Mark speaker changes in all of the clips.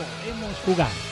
Speaker 1: podemos jugar.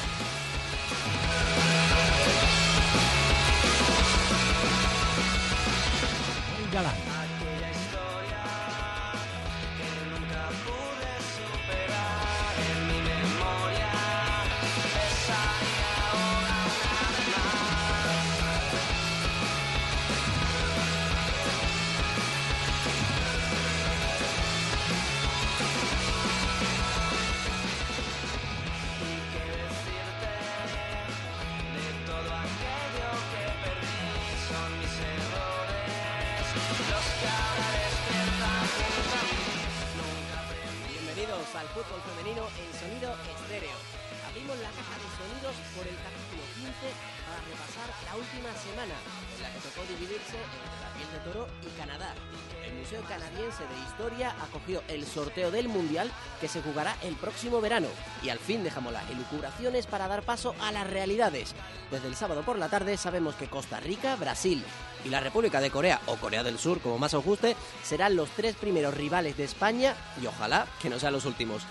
Speaker 2: Sorteo del Mundial que se jugará el próximo verano. Y al fin dejamos las elucubraciones para dar paso a las realidades. Desde el sábado por la tarde sabemos que Costa Rica, Brasil y la República de Corea, o Corea del Sur, como más os guste, serán los tres primeros rivales de España y ojalá que no sean los últimos.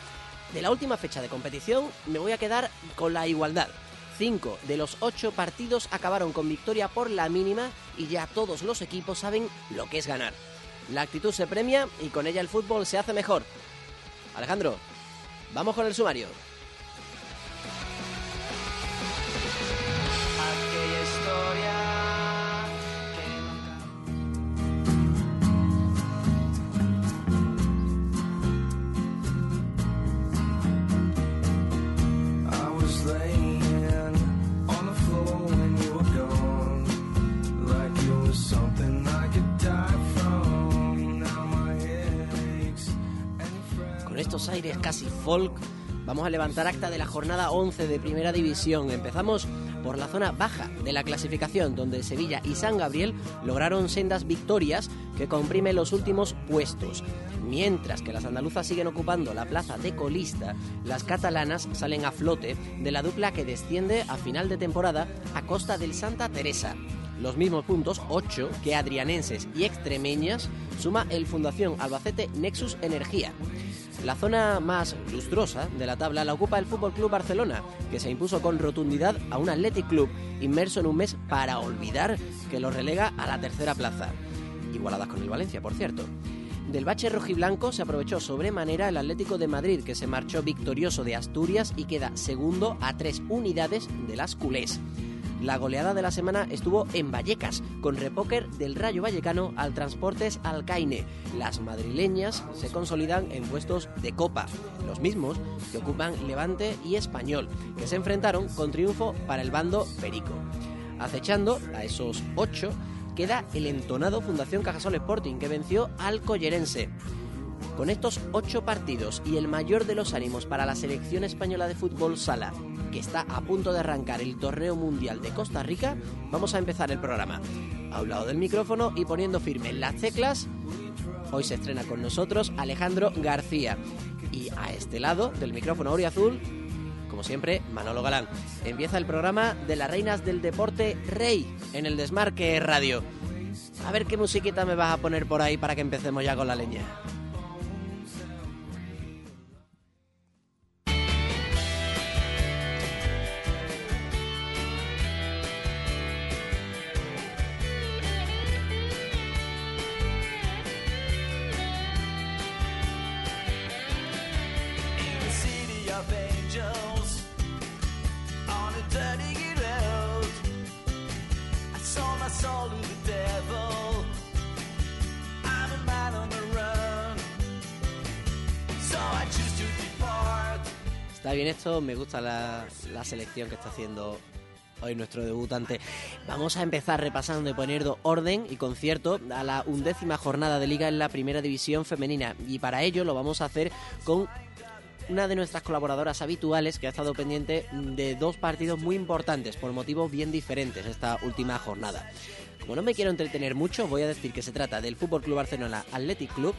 Speaker 2: De la última fecha de competición me voy a quedar con la igualdad. Cinco de los ocho partidos acabaron con victoria por la mínima y ya todos los equipos saben lo que es ganar. La actitud se premia y con ella el fútbol se hace mejor. Alejandro, vamos con el sumario. Vamos a levantar acta de la jornada 11 de Primera División. Empezamos por la zona baja de la clasificación, donde Sevilla y San Gabriel lograron sendas victorias que comprimen los últimos puestos. Mientras que las andaluzas siguen ocupando la plaza de colista, las catalanas salen a flote de la dupla que desciende a final de temporada a costa del Santa Teresa. Los mismos puntos, 8, que adrianenses y extremeñas, suma el Fundación Albacete Nexus Energía. La zona más lustrosa de la tabla la ocupa el Fútbol Club Barcelona, que se impuso con rotundidad a un Athletic Club inmerso en un mes para olvidar que lo relega a la tercera plaza. Igualadas con el Valencia, por cierto. Del bache rojiblanco se aprovechó sobremanera el Atlético de Madrid, que se marchó victorioso de Asturias y queda segundo a tres unidades de las culés. La goleada de la semana estuvo en Vallecas, con repóquer del Rayo Vallecano al Transportes Alcaine. Las madrileñas se consolidan en puestos de copa, los mismos que ocupan Levante y Español, que se enfrentaron con triunfo para el bando Perico. Acechando a esos ocho queda el entonado Fundación Cajasol Sporting, que venció al Collerense. Con estos ocho partidos y el mayor de los ánimos para la selección española de fútbol sala, que está a punto de arrancar el torneo mundial de Costa Rica, vamos a empezar el programa. A un lado del micrófono y poniendo firme las teclas, hoy se estrena con nosotros Alejandro García. Y a este lado del micrófono Azul, como siempre, Manolo Galán. Empieza el programa de las reinas del deporte Rey en el Desmarque Radio. A ver qué musiquita me vas a poner por ahí para que empecemos ya con la leña. Me gusta la, la selección que está haciendo hoy nuestro debutante. Vamos a empezar repasando y poniendo orden y concierto a la undécima jornada de liga en la primera división femenina. Y para ello lo vamos a hacer con una de nuestras colaboradoras habituales que ha estado pendiente de dos partidos muy importantes por motivos bien diferentes esta última jornada. Como no me quiero entretener mucho, voy a decir que se trata del Fútbol Club Barcelona Athletic Club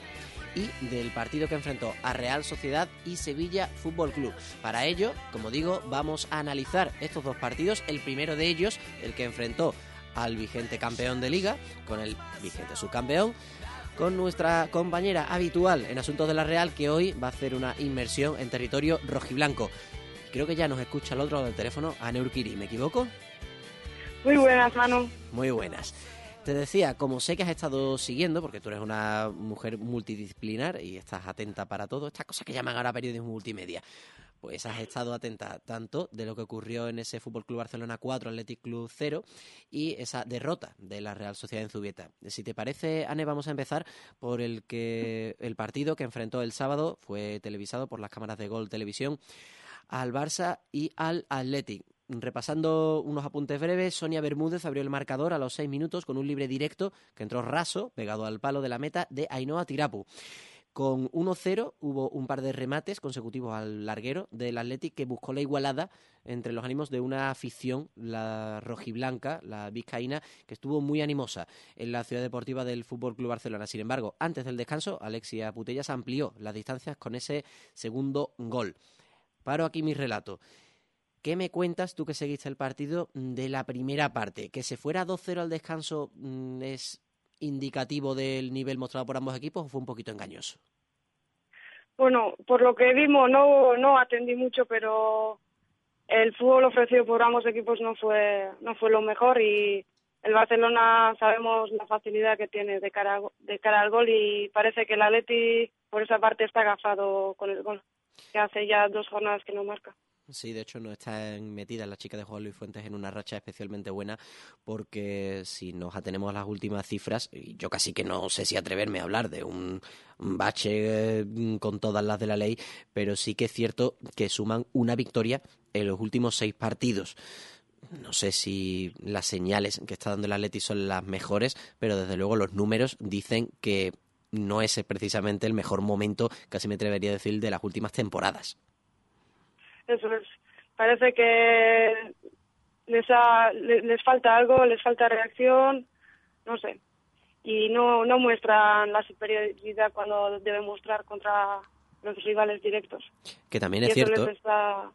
Speaker 2: y del partido que enfrentó a Real Sociedad y Sevilla Fútbol Club. Para ello, como digo, vamos a analizar estos dos partidos. El primero de ellos, el que enfrentó al vigente campeón de liga con el vigente subcampeón con nuestra compañera habitual en Asuntos de la Real que hoy va a hacer una inmersión en territorio rojiblanco. Creo que ya nos escucha al otro lado del teléfono, Ane Urquiri, ¿me equivoco?
Speaker 3: Muy buenas, Manu.
Speaker 2: Muy buenas. Te decía, como sé que has estado siguiendo, porque tú eres una mujer multidisciplinar y estás atenta para todo, estas cosas que llaman ahora periodismo multimedia, pues has estado atenta tanto de lo que ocurrió en ese Fútbol Club Barcelona 4, Athletic Club 0 y esa derrota de la Real Sociedad en Zubieta. Si te parece, Ane, vamos a empezar por el que el partido que enfrentó el sábado fue televisado por las cámaras de Gol Televisión al Barça y al Athletic. Repasando unos apuntes breves, Sonia Bermúdez abrió el marcador a los seis minutos con un libre directo que entró raso, pegado al palo de la meta de Ainhoa Tirapu. Con 1-0 hubo un par de remates consecutivos al larguero del Athletic que buscó la igualada entre los ánimos de una afición, la rojiblanca, la vizcaína, que estuvo muy animosa en la ciudad deportiva del Fútbol Club Barcelona. Sin embargo, antes del descanso, Alexia Putellas amplió las distancias con ese segundo gol. Paro aquí mi relato. ¿Qué me cuentas tú que seguiste el partido de la primera parte? ¿Que se fuera 2-0 al descanso mm, es indicativo del nivel mostrado por ambos equipos o fue un poquito engañoso?
Speaker 3: Bueno, por lo que vimos no no atendí mucho, pero el fútbol ofrecido por ambos equipos no fue no fue lo mejor y el Barcelona sabemos la facilidad que tiene de cara de cara al gol y parece que el Atleti por esa parte está agafado con el gol, que hace ya dos jornadas que no marca.
Speaker 2: Sí, de hecho no está metida la chica de Juan Luis Fuentes en una racha especialmente buena porque si nos atenemos a las últimas cifras, yo casi que no sé si atreverme a hablar de un bache eh, con todas las de la ley, pero sí que es cierto que suman una victoria en los últimos seis partidos. No sé si las señales que está dando el Atleti son las mejores, pero desde luego los números dicen que no es precisamente el mejor momento, casi me atrevería a decir, de las últimas temporadas.
Speaker 3: Eso es. Parece que les, ha, les, les falta algo, les falta reacción, no sé. Y no, no muestran la superioridad cuando deben mostrar contra los rivales directos.
Speaker 2: Que también
Speaker 3: y
Speaker 2: es
Speaker 3: eso
Speaker 2: cierto.
Speaker 3: les está...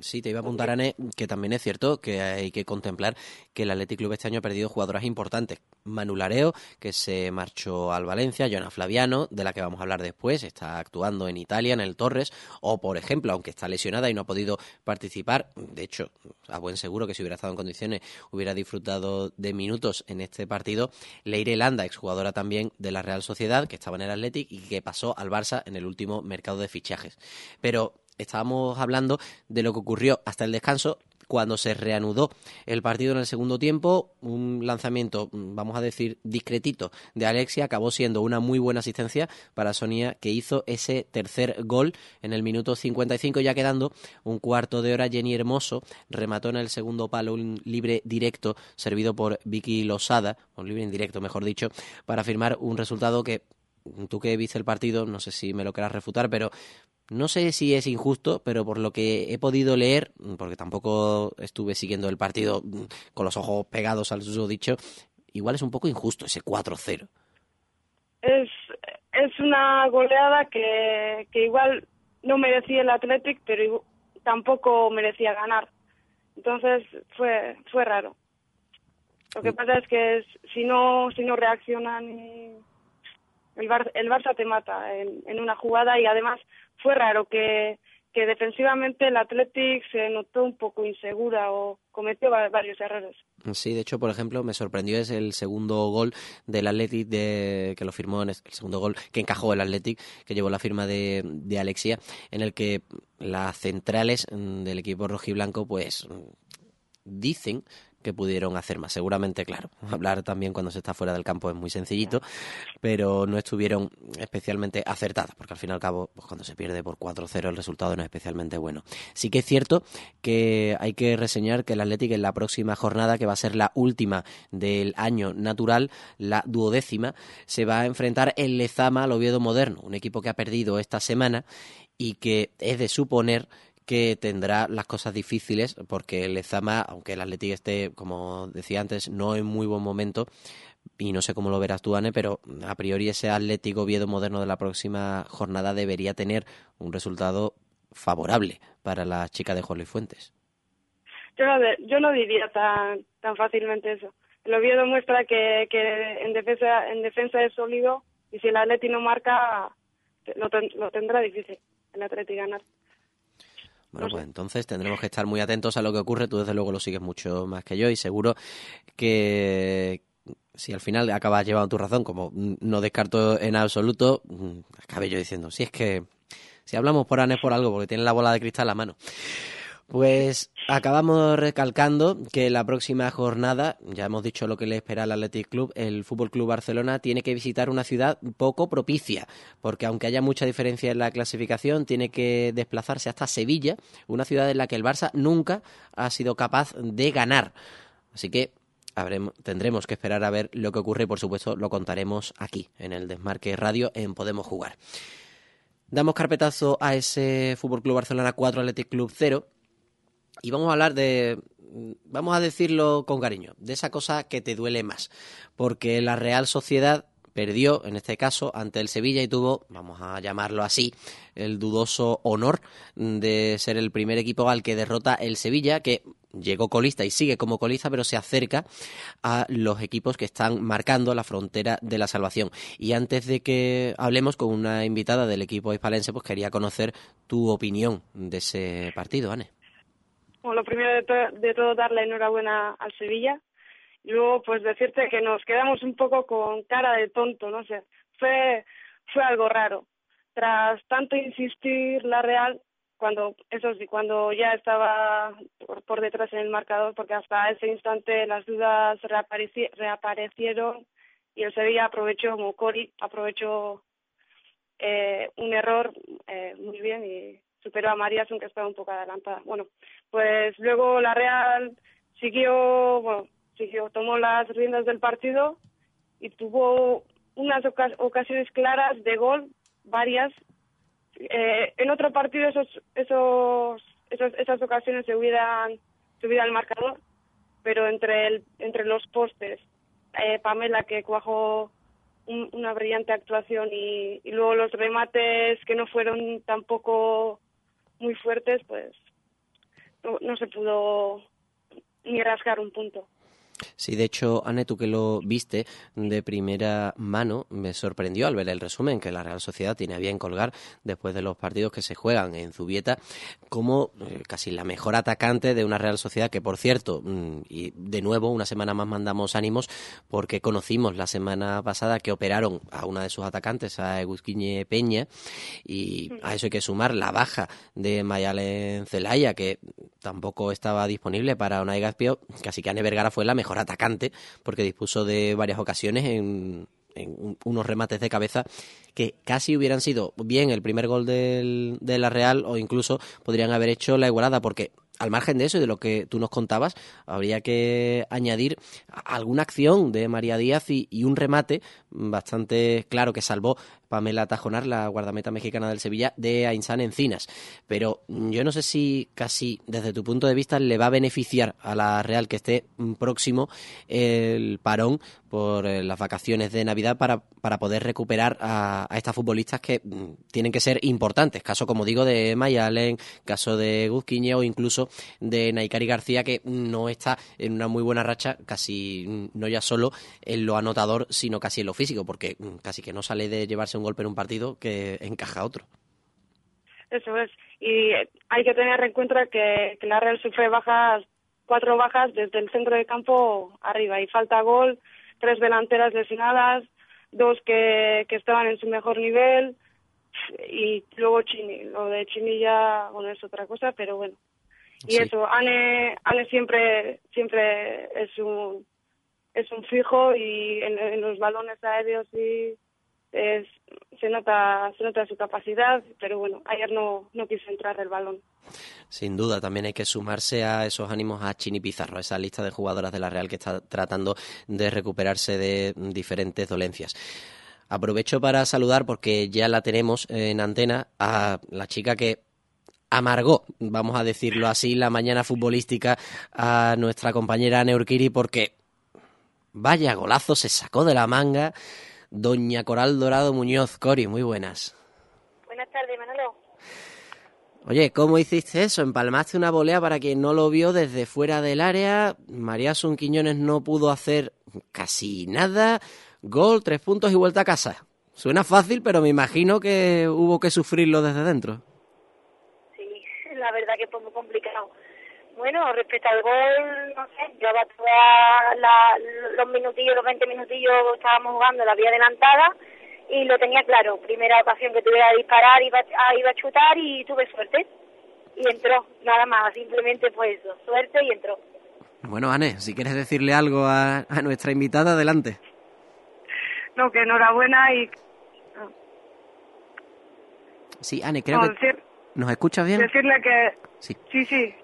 Speaker 2: Sí, te iba a apuntar, Ane, que también es cierto que hay que contemplar que el Athletic Club este año ha perdido jugadoras importantes. Manu Lareo, que se marchó al Valencia, Joana Flaviano, de la que vamos a hablar después, está actuando en Italia, en el Torres, o por ejemplo, aunque está lesionada y no ha podido participar, de hecho, a buen seguro que si hubiera estado en condiciones hubiera disfrutado de minutos en este partido, Leire Landa, exjugadora también de la Real Sociedad, que estaba en el Athletic y que pasó al Barça en el último mercado de fichajes. Pero estábamos hablando de lo que ocurrió hasta el descanso cuando se reanudó el partido en el segundo tiempo, un lanzamiento, mm, vamos a decir, discretito de Alexia, acabó siendo una muy buena asistencia para Sonia, que hizo ese tercer gol en el minuto 55, ya quedando un cuarto de hora. Jenny Hermoso remató en el segundo palo un libre directo servido por Vicky Losada, un libre indirecto, mejor dicho, para firmar un resultado que tú que viste el partido, no sé si me lo quieras refutar, pero no sé si es injusto, pero por lo que he podido leer, porque tampoco estuve siguiendo el partido mm, con los ojos pegados al dicho, igual es un poco injusto ese 4-0.
Speaker 3: Es, es una goleada que, que igual no merecía el Athletic, pero tampoco merecía ganar. Entonces fue fue raro. Lo que pasa es que es- si no si no reaccionan y el, Bar- el Barça te mata en, una jugada y además fue raro que, defensivamente el Athletic se notó un poco insegura o cometió va- varios errores.
Speaker 2: Sí, de hecho, por ejemplo, me sorprendió es el segundo gol del Athletic de, que lo firmó en el segundo gol que encajó el Athletic, que llevó la firma de, de Alexia, en el que las centrales mm, del equipo rojiblanco, pues dicen que pudieron hacer más. Seguramente, claro, hablar también cuando se está fuera del campo es muy sencillito, pero no estuvieron especialmente acertadas, porque al fin y al cabo, pues cuando se pierde por 4-0 el resultado no es especialmente bueno. Sí que es cierto que hay que reseñar que el Atlético en la próxima jornada, que va a ser la última del año natural, la duodécima, se va a enfrentar el Lezama al Oviedo Moderno, un equipo que ha perdido esta semana y que es de suponer que tendrá las cosas difíciles porque el Lezama, aunque el Atlético esté, como decía antes, no en muy buen momento, y no sé cómo lo verás tú, Anne, pero a priori ese Atlético Oviedo moderno de la próxima jornada debería tener un resultado favorable para la chica de Luis Fuentes.
Speaker 3: Yo no, de- yo no diría tan tan fácilmente eso. El Oviedo muestra que, que en defensa en defensa es sólido y si el Atleti no marca lo, ten- lo tendrá difícil el Atleti ganar.
Speaker 2: Bueno,
Speaker 3: No sé.
Speaker 2: pues entonces tendremos que estar muy atentos a lo que ocurre. Tú desde luego lo sigues mucho más que yo y seguro que si al final acabas llevando tu razón, como no descarto en absoluto, mm, acabe yo diciendo, si es que si hablamos por Anes por algo, porque tiene la bola de cristal en la mano. Pues acabamos recalcando que la próxima jornada, ya hemos dicho lo que le espera al Athletic Club, el Fútbol Club Barcelona tiene que visitar una ciudad poco propicia, porque aunque haya mucha diferencia en la clasificación, tiene que desplazarse hasta Sevilla, una ciudad en la que el Barça nunca ha sido capaz de ganar. Así que tendremos que esperar a ver lo que ocurre y por supuesto lo contaremos aquí, en el Desmarque Radio, en Podemos Jugar. Damos carpetazo a ese Fútbol Club Barcelona 4 Athletic Club 0 y vamos a hablar de, vamos a decirlo con cariño, de esa cosa que te duele más, porque la Real Sociedad perdió, en este caso, ante el Sevilla y tuvo, vamos a llamarlo así, el dudoso honor de ser el primer equipo al que derrota el Sevilla, que llegó colista y sigue como colista, pero se acerca a los equipos que están marcando la frontera de la salvación. Y antes de que hablemos con una invitada del equipo hispalense, pues quería conocer tu opinión de ese partido, Anne.
Speaker 3: Bueno, lo primero de, to- de todo, dar la enhorabuena al Sevilla. Y luego, pues decirte que nos quedamos un poco con cara de tonto, no sé. Fue, fue algo raro. Tras tanto insistir la Real, cuando, eso sí, cuando ya estaba por, por detrás en el marcador, porque hasta ese instante las dudas reapareci- reaparecieron y el Sevilla aprovechó, como Cori, aprovechó eh, un error eh, muy bien y superó a Marías, aunque estaba un poco adelantada. Bueno, pues luego la Real siguió, bueno, siguió, tomó las riendas del partido y tuvo unas oca- ocasiones claras de gol, varias. Eh, en otro partido esos, esos, esos, esas ocasiones se hubieran subido al marcador, pero entre el, entre los postes, eh, Pamela que cuajó un- una brillante actuación y luego los remates que no fueron tampoco muy fuertes, pues no, no se pudo ni rascar un punto.
Speaker 2: Sí, de hecho, Anne, tú que lo viste de primera mano, me sorprendió al ver el resumen que la Real Sociedad tiene a bien colgar después de los partidos que se juegan en Zubieta como eh, casi la mejor atacante de una Real Sociedad que, por cierto, mm, y de nuevo, una semana más mandamos ánimos porque conocimos la semana pasada que operaron a una de sus atacantes, a Eguzquiñe Peña, y a eso hay que sumar la baja de Mayalen Zelaya, que tampoco estaba disponible para una Gazpio, casi que Ane Vergara fue la mejor atacante porque dispuso de varias ocasiones en, en un- unos remates de cabeza que casi hubieran sido bien el primer gol del, de la Real o incluso podrían haber hecho la igualada porque al margen de eso y de lo que tú nos contabas, habría que añadir alguna acción de María Díaz y, y un remate bastante claro que salvó Pamela Tajonar, la guardameta mexicana del Sevilla, de Ainsan Encinas. Pero mm, yo no sé si casi desde tu punto de vista le va a beneficiar a la Real que esté mm, próximo el parón por eh, las vacaciones de Navidad para, para poder recuperar a, estas futbolistas que mm, tienen que ser importantes. Caso, como digo, de Mayalen, caso de Guzquiñe o incluso de Naikari García, que no está en una muy buena racha, casi no ya solo en lo anotador, sino casi en lo físico, porque casi que no sale de llevarse un golpe en un partido que encaja otro.
Speaker 3: Eso es. Y hay que tener en cuenta que, que la Real sufre bajas, cuatro bajas desde el centro de campo arriba. Y falta gol, tres delanteras lesionadas, dos que, que estaban en su mejor nivel. Y luego Chini. Lo de Chini ya, bueno, es otra cosa, pero bueno. Y
Speaker 2: Sí.
Speaker 3: eso, Ane, Ane siempre, siempre es un, es un fijo y en, en los balones aéreos sí se nota se nota su capacidad, pero bueno, ayer no, no quiso entrar el balón.
Speaker 2: Sin duda, también hay que sumarse a esos ánimos a Chini Pizarro, esa lista de jugadoras de la Real que está tratando de recuperarse de diferentes dolencias. Aprovecho para saludar, porque ya la tenemos en antena, a la chica que amargó, vamos a decirlo así, la mañana futbolística a nuestra compañera Neurkiri, porque vaya golazo se sacó de la manga doña Coral Dorado Muñoz. Cori, muy buenas.
Speaker 4: Buenas tardes, Manolo.
Speaker 2: Oye, ¿cómo hiciste eso? Empalmaste una volea para quien no lo vio desde fuera del área. María Sun Quiñones no pudo hacer casi nada. Gol, tres puntos y vuelta a casa. Suena fácil, pero me imagino que hubo que sufrirlo desde dentro.
Speaker 4: Sí, la verdad verdad que fue muy complicado. Bueno, respecto al gol, no sé, llevaba todos los minutillos, los 20 minutillos estábamos jugando la vía adelantada y lo tenía claro. Primera ocasión que tuve a disparar, iba, a, iba a chutar y tuve suerte. Y entró, nada más, simplemente fue eso, suerte y entró.
Speaker 2: Bueno, Anne, si quieres decirle algo a, a nuestra invitada, adelante.
Speaker 3: No, que enhorabuena y
Speaker 2: Sí, Anne, creo
Speaker 3: no,
Speaker 2: que...
Speaker 3: decir-
Speaker 2: ¿Nos escuchas bien?
Speaker 3: decirle que
Speaker 2: Sí.
Speaker 3: sí, sí.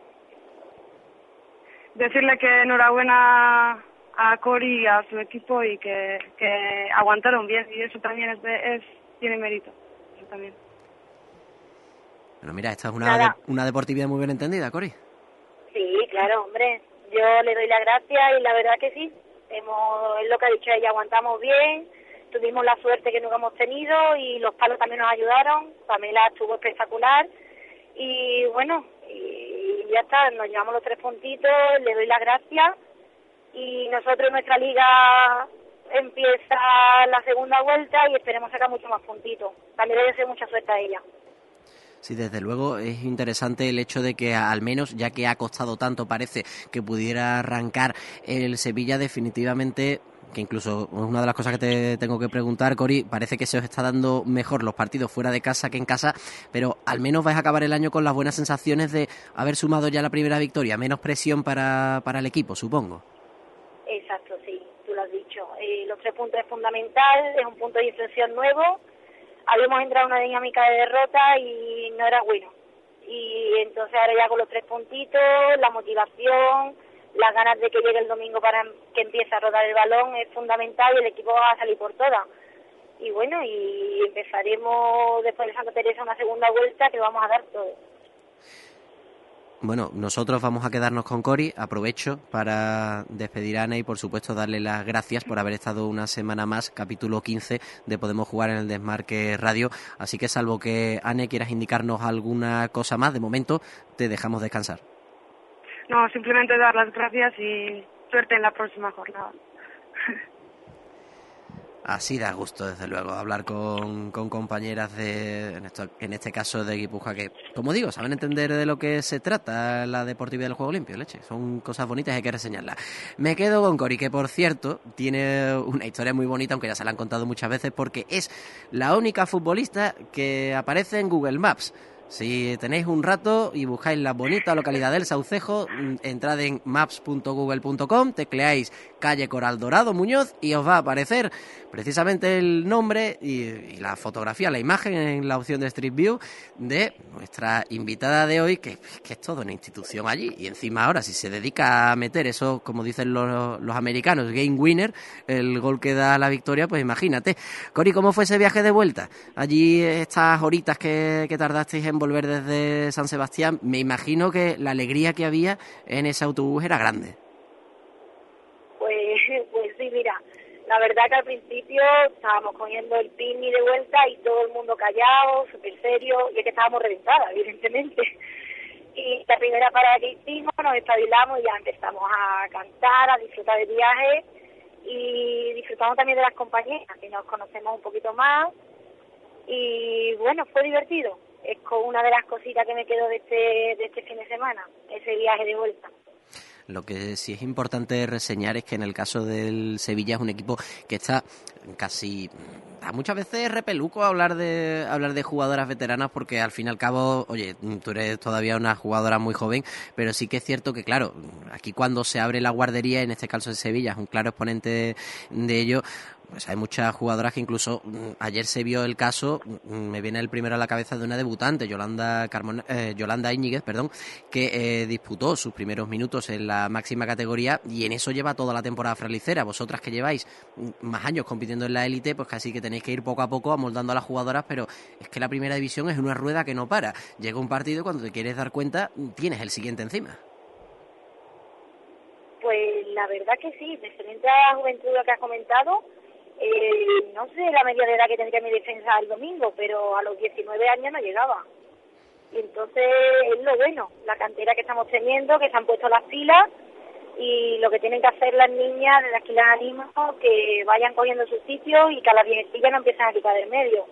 Speaker 3: Decirle que enhorabuena a Cori y a su equipo y que, que aguantaron bien y eso también es, de- es tiene mérito. Eso también.
Speaker 2: Bueno, mira, esta es una, de- una deportividad muy bien entendida, Cori.
Speaker 4: Sí, claro, hombre. Yo le doy las gracias y la verdad que sí. Hemos, es lo que ha dicho ella, aguantamos bien, tuvimos la suerte que nunca hemos tenido y los palos también nos ayudaron. Pamela estuvo espectacular y bueno, y ya está, nos llevamos los tres puntitos, le doy las gracias y nosotros nuestra liga empieza la segunda vuelta y esperemos sacar muchos más puntitos. También le deseo mucha suerte a ella.
Speaker 2: Sí, desde luego es interesante el hecho de que al menos, ya que ha costado tanto, parece que pudiera arrancar el Sevilla definitivamente, que incluso una de las cosas que te tengo que preguntar, Cori, parece que se os está dando mejor los partidos fuera de casa que en casa, pero al menos vais a acabar el año con las buenas sensaciones de haber sumado ya la primera victoria, menos presión para, para el equipo, supongo.
Speaker 4: Exacto, sí, tú lo has dicho. Eh, los tres puntos es fundamental, es un punto de inflexión nuevo. Habíamos entrado en una dinámica de derrota y no era bueno. Y entonces ahora ya con los tres puntitos, la motivación, las ganas de que llegue el domingo para que empiece a rodar el balón es fundamental y el equipo va a salir por todas. Y bueno, y empezaremos después de Santa Teresa una segunda vuelta que vamos a dar todo.
Speaker 2: Bueno, nosotros vamos a quedarnos con Cori. Aprovecho para despedir a Ana y, por supuesto, darle las gracias por haber estado una semana más, capítulo 15 de Podemos Jugar en el Desmarque Radio. Así que, salvo que, Anne, quieras indicarnos alguna cosa más, de momento te dejamos descansar.
Speaker 3: No, simplemente dar las gracias y suerte en la próxima jornada.
Speaker 2: Así da gusto, desde luego, hablar con, compañeras de, en, esto- en este caso de Guipuja, que, como digo, saben entender de lo que se trata la deportividad del juego limpio, leche. Son cosas bonitas y hay que reseñarlas. Me quedo con Cori, que por cierto, tiene una historia muy bonita, aunque ya se la han contado muchas veces, porque es la única futbolista que aparece en Google Maps. Si tenéis un rato y buscáis la bonita localidad del Saucejo, mm, entrad en maps.google.com, tecleáis calle Coral Dorado Muñoz y os va a aparecer precisamente el nombre y, la fotografía, la imagen en la opción de Street View de nuestra invitada de hoy, que, es toda una institución allí. Y encima ahora, si se dedica a meter eso, como dicen los, los americanos, game winner, el gol que da la victoria, pues imagínate. Cori, ¿cómo fue ese viaje de vuelta? Allí estas horitas que, que tardasteis volver desde San Sebastián, me imagino que la alegría que había en ese autobús era grande.
Speaker 4: Pues, pues sí, mira, la verdad que al principio estábamos cogiendo el picnic de vuelta y todo el mundo callado, súper serio, y es que estábamos reventadas, evidentemente. Y la primera parada que hicimos, nos espabilamos y ya empezamos a cantar, a disfrutar del viaje y disfrutamos también de las compañeras, que nos conocemos un poquito más. Y bueno, fue divertido. Es una de las cositas que me quedo de este, de este fin de semana, ese viaje de vuelta.
Speaker 2: Lo que sí es importante reseñar es que en el caso del Sevilla es un equipo que está casi muchas veces repeluco hablar de hablar de jugadoras veteranas porque al fin y al cabo, oye, tú eres todavía una jugadora muy joven, pero sí que es cierto que claro, aquí cuando se abre la guardería, en este caso de Sevilla, es un claro exponente de ello. Pues hay muchas jugadoras que incluso mm, ayer se vio el caso, mm, me viene el primero a la cabeza de una debutante, Yolanda Carmona, eh, Yolanda Íñiguez, perdón, que eh, disputó sus primeros minutos en la máxima categoría y en eso lleva toda la temporada fralicera. Vosotras que lleváis mm, más años compitiendo en la élite, pues casi que tenéis que ir poco a poco amoldando a las jugadoras, pero es que la primera división es una rueda que no para. Llega un partido y cuando te quieres dar cuenta, mm, tienes el siguiente encima.
Speaker 4: Pues la verdad que sí, referente a la juventud que has comentado, eh, no sé la media de edad que tendría mi defensa el domingo, pero a los 19 años no llegaba. Y entonces es lo bueno, la cantera que estamos teniendo, que se han puesto las pilas y lo que tienen que hacer las niñas, de las que las animo, que vayan cogiendo sus sitios y que a las viejecillas no empiecen a quitar del medio.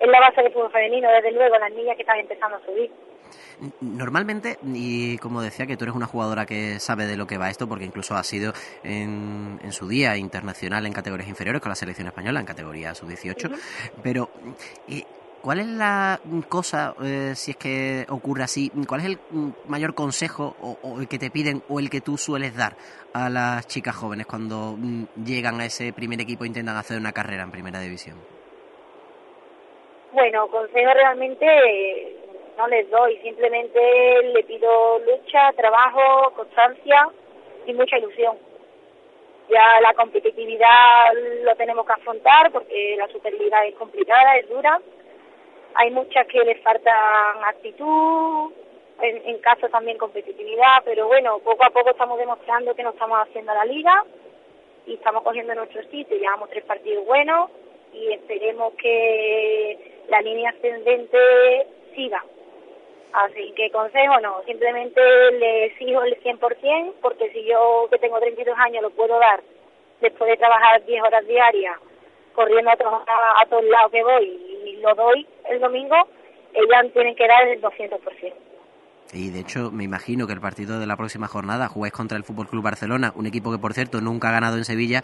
Speaker 4: Es la base del fútbol femenino, desde luego, las niñas que están empezando a subir.
Speaker 2: Normalmente, y como decía, que tú eres una jugadora que sabe de lo que va esto, porque incluso ha sido en, en su día internacional en categorías inferiores con la selección española, en categoría sub-18, pero eh, ¿cuál es la cosa, eh, si es que ocurre así, cuál es el mayor consejo o, o el que te piden o el que tú sueles dar a las chicas jóvenes cuando mm, llegan a ese primer equipo e intentan hacer una carrera en primera división?
Speaker 4: Bueno, consejo realmente no les doy, simplemente le pido lucha, trabajo, constancia y mucha ilusión. Ya la competitividad lo tenemos que afrontar porque la Superliga es complicada, es dura. Hay muchas que les faltan actitud, en, en caso también competitividad, pero bueno, poco a poco estamos demostrando que nos estamos haciendo la liga y estamos cogiendo nuestro sitio. Llevamos tres partidos buenos y esperemos que la línea ascendente siga. Así que consejo no, simplemente le exijo el 100% porque si yo que tengo 32 años lo puedo dar después de trabajar 10 horas diarias corriendo a, todos- a, todos lados que voy y lo doy el domingo, ellas tienen que dar el 200%.
Speaker 2: Y de hecho, me imagino que el partido de la próxima jornada jugáis contra el Fútbol Club Barcelona, un equipo que por cierto nunca ha ganado en Sevilla,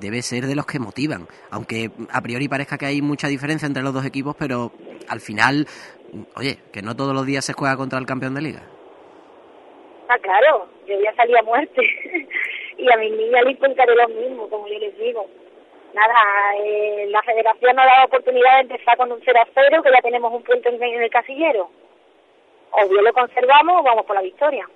Speaker 2: debe ser de los que motivan. Aunque a priori parezca que hay mucha diferencia entre los dos equipos, pero al final, oye, que no todos los días se juega contra el campeón de liga.
Speaker 4: Ah, claro, yo ya salí a muerte y a mis niñas les contaré lo mismo, como yo les digo. Nada, eh, la federación nos ha dado oportunidad de empezar con un 0 a 0, que ya tenemos un punto en, el casillero. O bien lo conservamos o vamos por la victoria.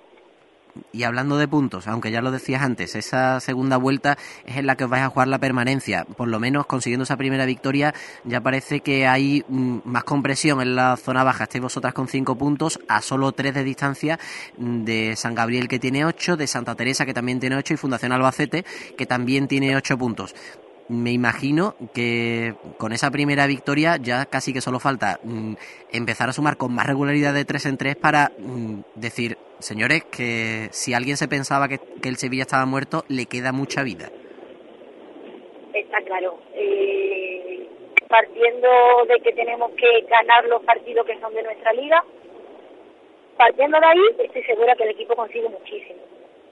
Speaker 2: Y hablando de puntos, aunque ya lo decías antes, esa segunda vuelta es en la que os vais a jugar la permanencia. Por lo menos consiguiendo esa primera victoria, ya parece que hay mm, más compresión en la zona baja. Estáis vosotras con cinco puntos, a solo tres de distancia mm, de San Gabriel, que tiene ocho, de Santa Teresa, que también tiene ocho, y Fundación Albacete, que también tiene ocho puntos. Me imagino que con esa primera victoria ya casi que solo falta mm, empezar a sumar con más regularidad de tres en tres para mm, decir, señores, que si alguien se pensaba que, que el Sevilla estaba muerto, le queda mucha vida.
Speaker 4: Está claro. Eh, partiendo de que tenemos que ganar los partidos que son de nuestra liga, partiendo de ahí, estoy segura que el equipo consigue muchísimo.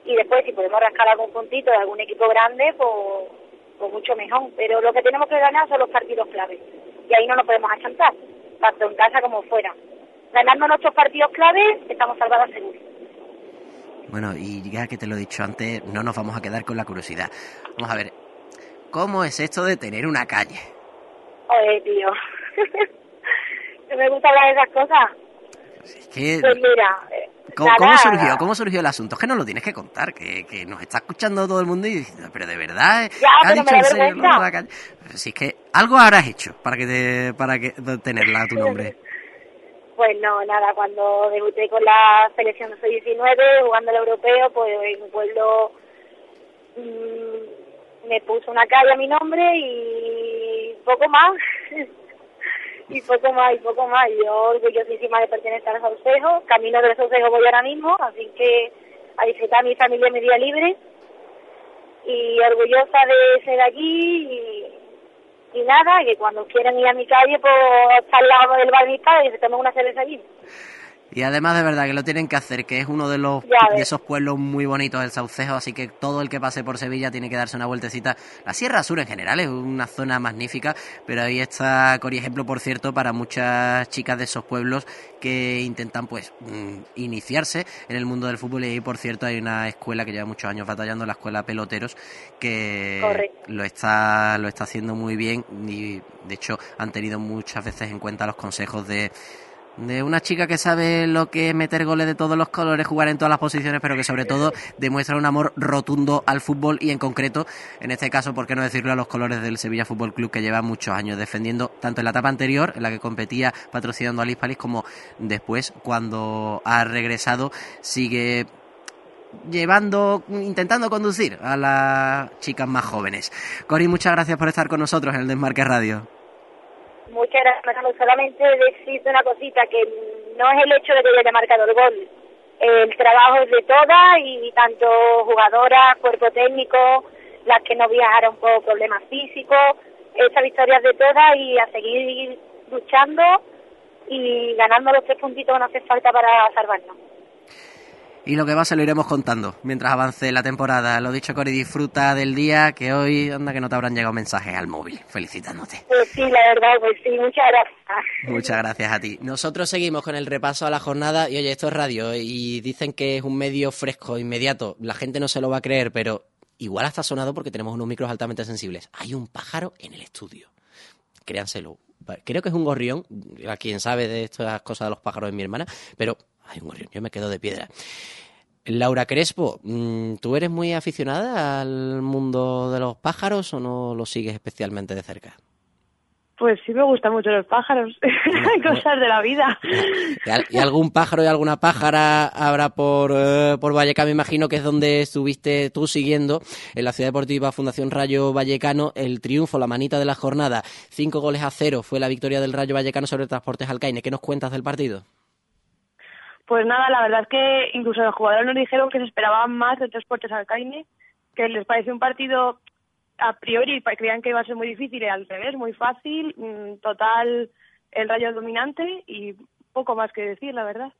Speaker 4: Y después, si podemos rascar algún puntito de algún equipo grande, pues, pues mucho mejor. Pero lo que tenemos que ganar son los partidos claves. Y ahí no nos podemos achantar, tanto en casa como fuera. Ganando nuestros partidos claves, estamos salvadas seguro.
Speaker 2: Bueno, y ya que te lo he dicho antes, no nos vamos a quedar con la curiosidad. Vamos a ver, ¿cómo es esto de tener una calle?
Speaker 4: Oye, tío. ¿No me gusta hablar de esas cosas?
Speaker 2: Que,
Speaker 4: Pues mira,
Speaker 2: ¿cómo, surgió? ¿Cómo surgió el asunto? Es que no lo tienes que contar, que, que nos está escuchando todo el mundo y dice, pero de verdad,
Speaker 4: Ya,
Speaker 2: ¿ha dicho en serio lo de la calle? Es que algo habrás hecho para que te, para que tenerla a tu nombre.
Speaker 4: Pues no, nada, cuando debuté con la selección de 19 jugando el europeo, pues mi pueblo mm, me puso una calle a mi nombre y poco más. y poco más, y poco más. Yo orgullosísima de pertenecer a los Saucejo. Camino de los Saucejo voy ahora mismo, así que a disfrutar a mi familia mi día libre. Y orgullosa de ser allí y, y nada, que cuando quieran ir a mi calle, pues está al lado del bar y se tomen una cerveza allí.
Speaker 2: Y además de verdad que lo tienen que hacer, que es uno de los de esos pueblos muy bonitos del Saucejo, así que todo el que pase por Sevilla tiene que darse una vueltecita. La Sierra Sur en general es una zona magnífica, pero ahí está Cori ejemplo, por cierto, para muchas chicas de esos pueblos que intentan pues mm, iniciarse en el mundo del fútbol y ahí por cierto hay una escuela que lleva muchos años batallando, la escuela Peloteros, que
Speaker 4: Correcto.
Speaker 2: lo está lo está haciendo muy bien y de hecho han tenido muchas veces en cuenta los consejos de de una chica que sabe lo que es meter goles de todos los colores, jugar en todas las posiciones, pero que sobre todo demuestra un amor rotundo al fútbol y en concreto, en este caso, por qué no decirlo, a los colores del Sevilla Fútbol Club que lleva muchos años defendiendo, tanto en la etapa anterior, en la que competía patrocinando a Lispalis, como después, cuando ha regresado, sigue llevando, intentando conducir a las chicas más jóvenes. Cori, muchas gracias por estar con nosotros en el Desmarque Radio.
Speaker 4: Muchas gracias. Solamente decirte una cosita, que no es el hecho de que yo haya marcado el gol. El trabajo es de todas y tanto jugadoras, cuerpo técnico, las que no viajaron por problemas físicos, esa victoria es de todas y a seguir luchando y ganando los tres puntitos no hace falta para salvarnos.
Speaker 2: Y lo que va se lo iremos contando mientras avance la temporada. Lo dicho, Cori, disfruta del día, que hoy, anda que no te habrán llegado mensajes al móvil felicitándote.
Speaker 4: Pues sí, la verdad, pues sí, muchas gracias.
Speaker 2: Muchas gracias a ti. Nosotros seguimos con el repaso a la jornada y oye, esto es radio y dicen que es un medio fresco, inmediato. La gente no se lo va a creer, pero igual está sonado porque tenemos unos micros altamente sensibles. Hay un pájaro en el estudio. Créanselo. Creo que es un gorrión, a quien sabe de estas cosas de los pájaros es mi hermana, pero hay un gorrión, yo me quedo de piedra. Laura Crespo, mm, ¿tú eres muy aficionada al mundo de los pájaros o no lo sigues especialmente de cerca?
Speaker 3: Pues sí me gustan mucho los pájaros, cosas de la vida.
Speaker 2: ¿Y al- ¿Y algún pájaro y alguna pájara habrá por, eh, por Vallecano? Me imagino que es donde estuviste tú siguiendo en la Ciudad Deportiva Fundación Rayo Vallecano el triunfo, la manita de la jornada. Cinco goles a cero fue la victoria del Rayo Vallecano sobre Transportes Alcaine. ¿Qué nos cuentas del partido?
Speaker 3: Pues nada, la verdad es que incluso los jugadores nos dijeron que se esperaban más de Transportes Alcaine, que les pareció un partido a priori, creían que iba a ser muy difícil y al revés, muy fácil, mm, total el rayo dominante y poco más que decir, la verdad.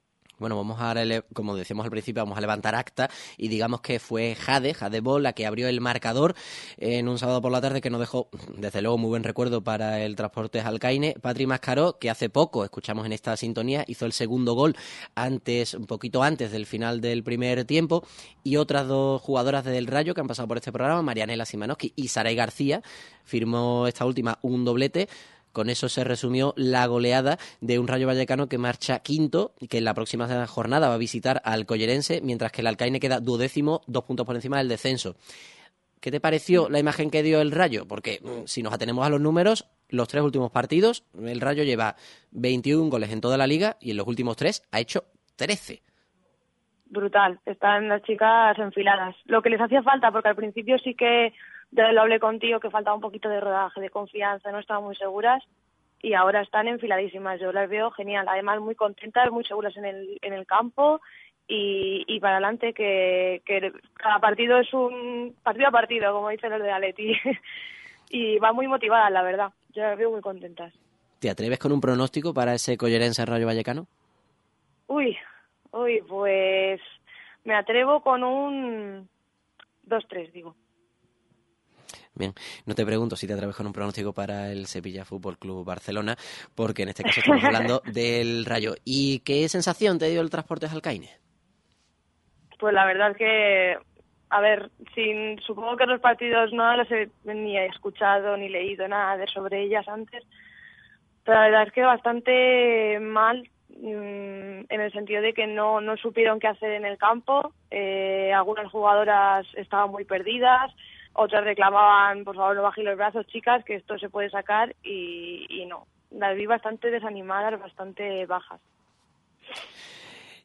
Speaker 2: Bueno, vamos a, como decíamos al principio, vamos a levantar acta y digamos que fue Jade, Jade Ball, la que abrió el marcador en un sábado por la tarde que nos dejó, desde luego, muy buen recuerdo para el Transportes Alcaine. Patri Mascaró, que hace poco, escuchamos en esta sintonía, hizo el segundo gol antes, un poquito antes del final del primer tiempo. Y otras dos jugadoras del Rayo que han pasado por este programa, Marianela Simanowski y Saray García, firmó esta última un doblete. Con eso se resumió la goleada de un Rayo Vallecano que marcha quinto y que en la próxima jornada va a visitar al Collerense, mientras que el Alcaine queda duodécimo, dos puntos por encima del descenso. ¿Qué te pareció la imagen que dio el Rayo? Porque mm, si nos atenemos a los números, los tres últimos partidos, el Rayo lleva 21 goles en toda la liga y en los últimos tres ha hecho 13.
Speaker 3: brutal. Están las chicas enfiladas. Lo que les hacía falta, porque al principio sí que ya lo hablé contigo, que faltaba un poquito de rodaje, de confianza, no estaban muy seguras y ahora están enfiladísimas. Yo las veo genial. Además, muy contentas, muy seguras en el, en el campo y, y para adelante, que, que cada partido es un partido a partido, como dicen los de Aleti. y van muy motivadas, la verdad. Yo las veo muy contentas.
Speaker 2: ¿Te atreves con un pronóstico para ese Collerense Rayo Vallecano?
Speaker 3: Uy, uy, pues me atrevo con un 2-3, digo.
Speaker 2: Bien, no te pregunto si te atreves con un pronóstico para el Sevilla Fútbol Club Barcelona, porque en este caso estamos hablando del Rayo. ¿Y qué sensación te dio el Transportes Alcaine?
Speaker 3: Pues la verdad es que, a ver, sin, supongo que los partidos no los he ni he escuchado ni leído nada de sobre ellas antes, pero la verdad es que bastante mal mm, en el sentido de que no, no supieron qué hacer en el campo, eh, algunas jugadoras estaban muy perdidas, otras reclamaban, por favor, no bajéis los brazos, chicas, que esto se puede sacar y, y no. Las vi bastante desanimadas, bastante bajas.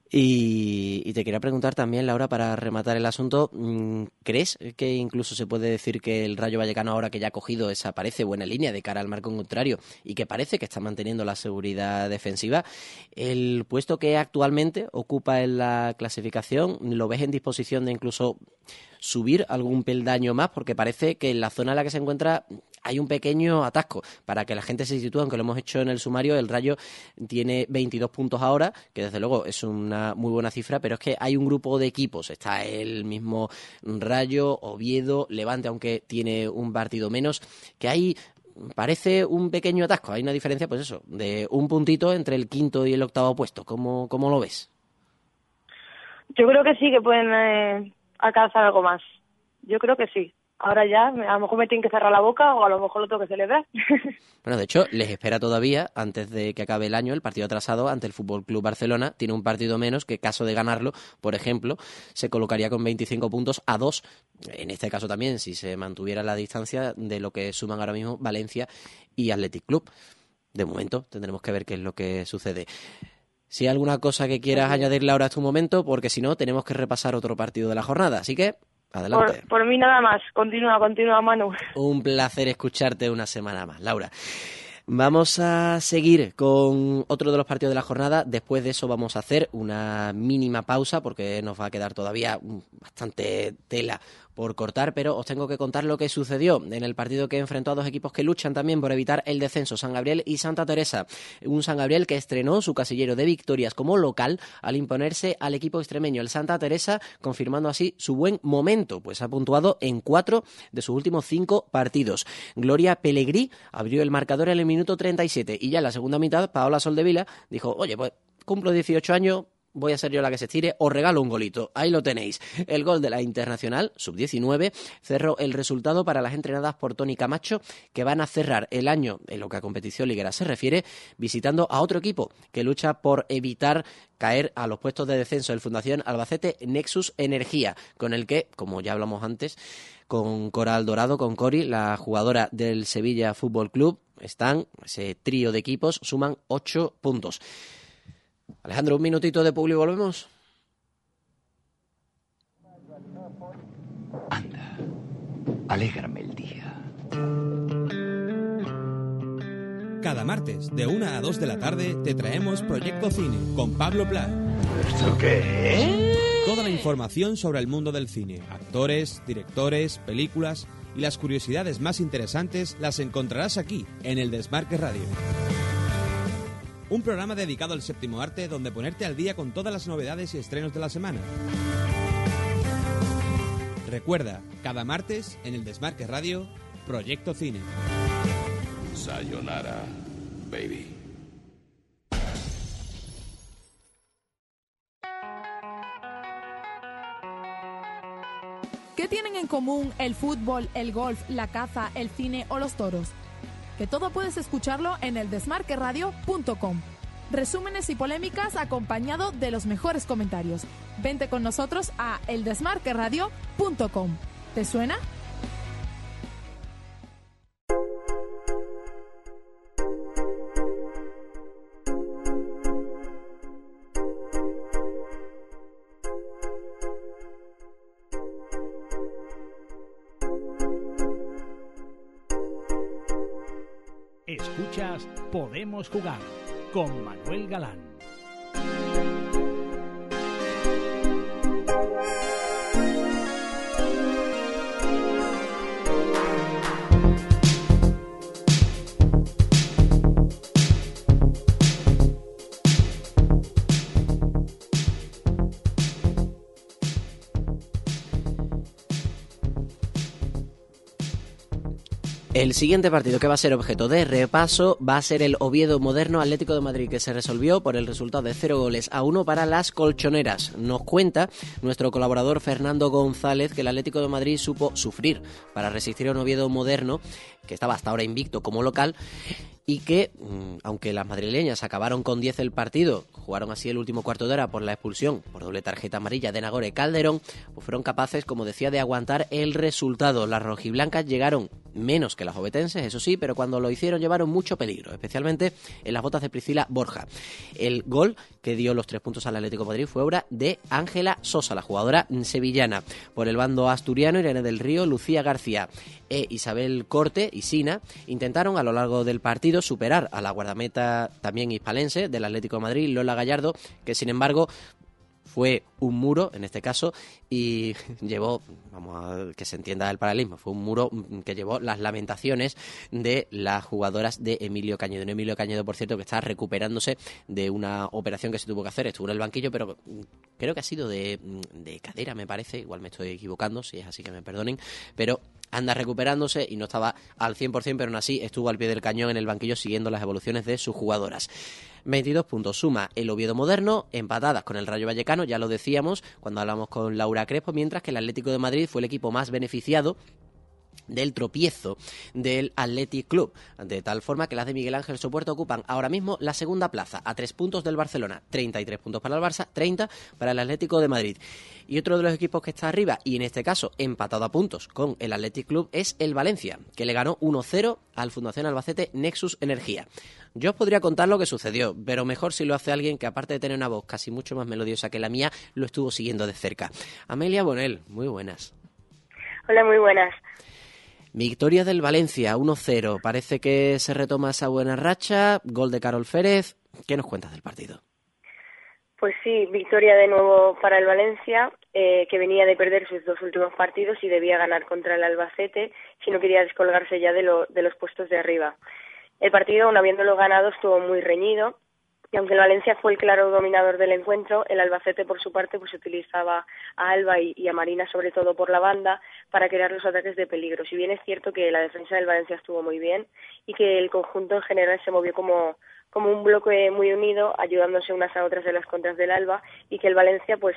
Speaker 2: Y, y te quería preguntar también, Laura, para rematar el asunto, mm, ¿crees que incluso se puede decir que el Rayo Vallecano, ahora que ya ha cogido esa parece buena línea de cara al marco contrario y que parece que está manteniendo la seguridad defensiva, el puesto que actualmente ocupa en la clasificación, ¿lo ves en disposición de incluso subir algún peldaño más? Porque parece que en la zona en la que se encuentra hay un pequeño atasco. Para que la gente se sitúe, aunque lo hemos hecho en el sumario, el Rayo tiene 22 puntos ahora, que desde luego es una muy buena cifra, pero es que hay un grupo de equipos. Está el mismo Rayo, Oviedo, Levante, aunque tiene un partido menos, que hay parece un pequeño atasco. Hay una diferencia, pues eso, de un puntito entre el quinto y el octavo puesto. ¿Cómo, cómo lo ves?
Speaker 3: Yo creo que sí que pueden eh, alcanzar algo más. Yo creo que sí. Ahora ya, a lo mejor me tienen que cerrar la boca o a lo mejor lo tengo que celebrar.
Speaker 2: Bueno, de hecho, les espera todavía, antes de que acabe el año, el partido atrasado ante el Fútbol Club Barcelona. Tiene un partido menos que, caso de ganarlo, por ejemplo, se colocaría con 25 puntos a 2. En este caso también, si se mantuviera la distancia de lo que suman ahora mismo Valencia y Athletic Club. De momento, tendremos que ver qué es lo que sucede. Si hay alguna cosa que quieras añadirle ahora a este momento, porque si no, tenemos que repasar otro partido de la jornada. Así que, adelante.
Speaker 3: Por, por mí nada más. Continúa, continúa, Manu.
Speaker 2: Un placer escucharte una semana más, Laura. Vamos a seguir con otro de los partidos de la jornada. Después de eso vamos a hacer una mínima pausa porque nos va a quedar todavía bastante tela por cortar, pero os tengo que contar lo que sucedió en el partido que enfrentó a dos equipos que luchan también por evitar el descenso, San Gabriel y Santa Teresa. Un San Gabriel que estrenó su casillero de victorias como local al imponerse al equipo extremeño, el Santa Teresa, confirmando así su buen momento, pues ha puntuado en cuatro de sus últimos cinco partidos. Gloria Pellegrí abrió el marcador en el minuto 37 y ya en la segunda mitad Paola Soldevila dijo, oye, pues cumplo 18 años, voy a ser yo la que se tire, os regalo un golito. Ahí lo tenéis. El gol de la Internacional, sub-19, cerró el resultado para las entrenadas por Tony Camacho, que van a cerrar el año, en lo que a competición liguera se refiere, visitando a otro equipo que lucha por evitar caer a los puestos de descenso del Fundación Albacete Nexus Energía, con el que, como ya hablamos antes, con Coral Dorado, con Cori, la jugadora del Sevilla Fútbol Club, están, ese trío de equipos, suman ocho puntos. Alejandro, un minutito de público, volvemos.
Speaker 5: Anda, alégrame el día.
Speaker 6: Cada martes, de 1 a 2 de la tarde, te traemos Proyecto Cine con Pablo Pla.
Speaker 5: ¿Esto qué es?
Speaker 6: Toda la información sobre el mundo del cine, actores, directores, películas y las curiosidades más interesantes las encontrarás aquí, en el Desmarque Radio. Un programa dedicado al séptimo arte donde ponerte al día con todas las novedades y estrenos de la semana. Recuerda, cada martes en el Desmarque Radio, Proyecto Cine.
Speaker 5: Sayonara, baby.
Speaker 7: ¿Qué tienen en común el fútbol, el golf, la caza, el cine o los toros? Que todo puedes escucharlo en el desmarqueradio.com. Resúmenes y polémicas acompañado de los mejores comentarios. Vente con nosotros a eldesmarqueradio.com. ¿Te suena?
Speaker 1: Jugar con Manuel Galán.
Speaker 2: El siguiente partido que va a ser objeto de repaso va a ser el Oviedo Moderno Atlético de Madrid, que se resolvió por el resultado de 0 goles a 1 para las colchoneras. Nos cuenta nuestro colaborador Fernando González que el Atlético de Madrid supo sufrir para resistir a un Oviedo Moderno, que estaba hasta ahora invicto como local, y que, mm, aunque las madrileñas acabaron con 10 el partido, jugaron así el último cuarto de hora por la expulsión por doble tarjeta amarilla de Nagore Calderón, pues fueron capaces, como decía, de aguantar el resultado. Las rojiblancas llegaron menos que las obetenses, eso sí, pero cuando lo hicieron llevaron mucho peligro, especialmente en las botas de Priscila Borja. El gol que dio los tres puntos al Atlético Madrid fue obra de Ángela Sosa, la jugadora sevillana. Por el bando asturiano, Irene del Río, Lucía García e Isabel Corte y Sina intentaron a lo largo del partido superar a la guardameta también hispalense del Atlético de Madrid, Lola Gallardo, que sin embargo fue un muro en este caso y llevó, vamos a que se entienda el paralelismo, fue un muro que llevó las lamentaciones de las jugadoras de Emilio Cañedo. Emilio Cañedo, por cierto, que está recuperándose de una operación que se tuvo que hacer, estuvo en el banquillo, pero creo que ha sido de, de cadera, me parece, igual me estoy equivocando, si es así que me perdonen, pero anda recuperándose y no estaba al 100%, pero aún así estuvo al pie del cañón en el banquillo siguiendo las evoluciones de sus jugadoras. 22 puntos suma el Oviedo Moderno, empatadas con el Rayo Vallecano, ya lo decíamos cuando hablamos con Laura Crespo, mientras que el Atlético de Madrid fue el equipo más beneficiado del tropiezo del Athletic Club, de tal forma que las de Miguel Ángel Sopuerto ocupan ahora mismo la segunda plaza, a tres puntos del Barcelona, 33 puntos para el Barça, 30 para el Atlético de Madrid. Y otro de los equipos que está arriba, y en este caso empatado a puntos con el Athletic Club, es el Valencia, que le ganó 1-0 al Fundación Albacete Nexus Energía. Yo os podría contar lo que sucedió, pero mejor si lo hace alguien que aparte de tener una voz casi mucho más melodiosa que la mía, lo estuvo siguiendo de cerca. Amelia Bonel, muy buenas.
Speaker 4: Hola, muy buenas.
Speaker 2: Victoria del Valencia, 1-0. Parece que se retoma esa buena racha. Gol de Carol Férez. ¿Qué nos cuentas del partido?
Speaker 4: Pues sí, victoria de nuevo para el Valencia.
Speaker 8: eh, que venía de perder sus dos últimos partidos y debía ganar contra el Albacete si no quería descolgarse ya de, lo, de los puestos de arriba. El partido, aun habiéndolo ganado, estuvo muy reñido y aunque el Valencia fue el claro dominador del encuentro, el Albacete por su parte pues utilizaba a Alba y, y, a Marina sobre todo por la banda para crear los ataques de peligro. Si bien es cierto que la defensa del Valencia estuvo muy bien y que el conjunto en general se movió como como un bloque muy unido, ayudándose unas a otras de las contras del Alba y que el Valencia pues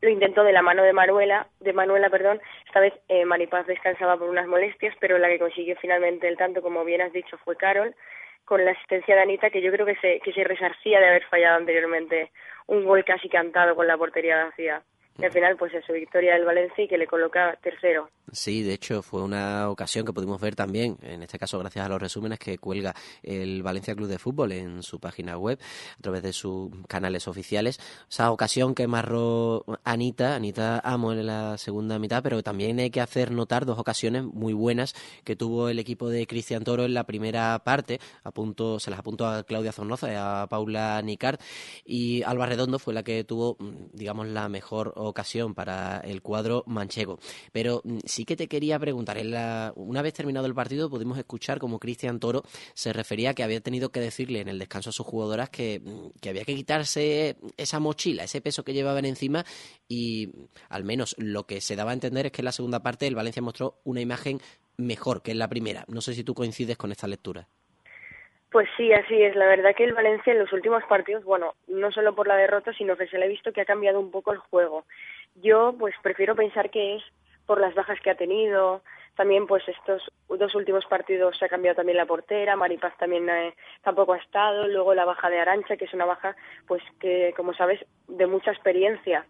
Speaker 8: lo intentó de la mano de Manuela, de Manuela, perdón. Esta vez eh, Maripaz descansaba por unas molestias, pero la que consiguió finalmente el tanto, como bien has dicho, fue Carol, con la asistencia de Anita, que yo creo que se, que se resarcía de haber fallado anteriormente un gol casi cantado con la portería vacía. Al final, pues eso, victoria del Valencia y que le coloca tercero.
Speaker 2: Sí, de hecho fue una ocasión que pudimos ver también, en este caso gracias a los resúmenes que cuelga el Valencia Club de Fútbol en su página web, a través de sus canales oficiales. Esa ocasión que marró Anita, Anita Amo en la segunda mitad, pero también hay que hacer notar dos ocasiones muy buenas que tuvo el equipo de Cristian Toro en la primera parte. A punto, se las apuntó a Claudia Zornoza y a Paula Nicard. Y Alba Redondo fue la que tuvo, digamos, la mejor para el cuadro manchego. Pero sí que te quería preguntar, en la, una vez terminado el partido pudimos escuchar como Cristian Toro se refería a que había tenido que decirle en el descanso a sus jugadoras que, que había que quitarse esa mochila, ese peso que llevaban encima y al menos lo que se daba a entender es que en la segunda parte el Valencia mostró una imagen mejor que en la primera. No sé si tú coincides con esta lectura.
Speaker 8: Pues sí, así es. La verdad que el Valencia en los últimos partidos, bueno, no solo por la derrota, sino que se le ha visto que ha cambiado un poco el juego. Yo, pues, prefiero pensar que es por las bajas que ha tenido. También, pues, estos dos últimos partidos se ha cambiado también la portera. Maripaz también eh, tampoco ha estado. Luego la baja de Arancha, que es una baja, pues, que, como sabes, de mucha experiencia.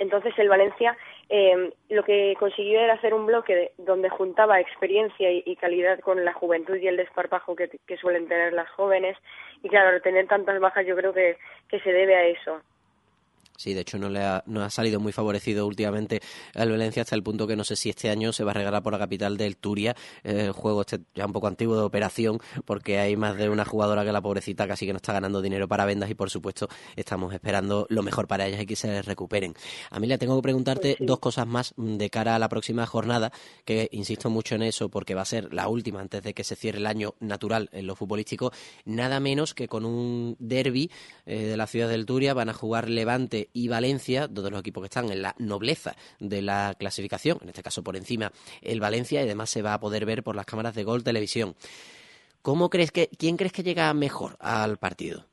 Speaker 8: Entonces el Valencia eh, lo que consiguió era hacer un bloque de, donde juntaba experiencia y, y, calidad con la juventud y el desparpajo que, que, suelen tener las jóvenes. Y claro, tener tantas bajas yo creo que, que se debe a eso.
Speaker 2: Sí, de hecho no le ha, no ha salido muy favorecido últimamente al Valencia hasta el punto que no sé si este año se va a regalar por la capital del Turia, eh, el juego este ya un poco antiguo de operación, porque hay más de una jugadora que la pobrecita casi que no está ganando dinero para vendas y por supuesto estamos esperando lo mejor para ellas y que se recuperen. Amelia, tengo que preguntarte
Speaker 8: Pues
Speaker 2: dos cosas más de cara a la próxima jornada, que insisto mucho en eso porque va a ser la última antes de que se cierre el año natural en lo futbolístico, nada menos que con un derby eh, de la ciudad del Turia van a jugar Levante y Valencia, dos de los equipos que están en la nobleza de la clasificación, en este caso por encima el Valencia, y además se va a poder ver por las cámaras de Gol Televisión. ¿Cómo crees que, quién crees que llega mejor al partido?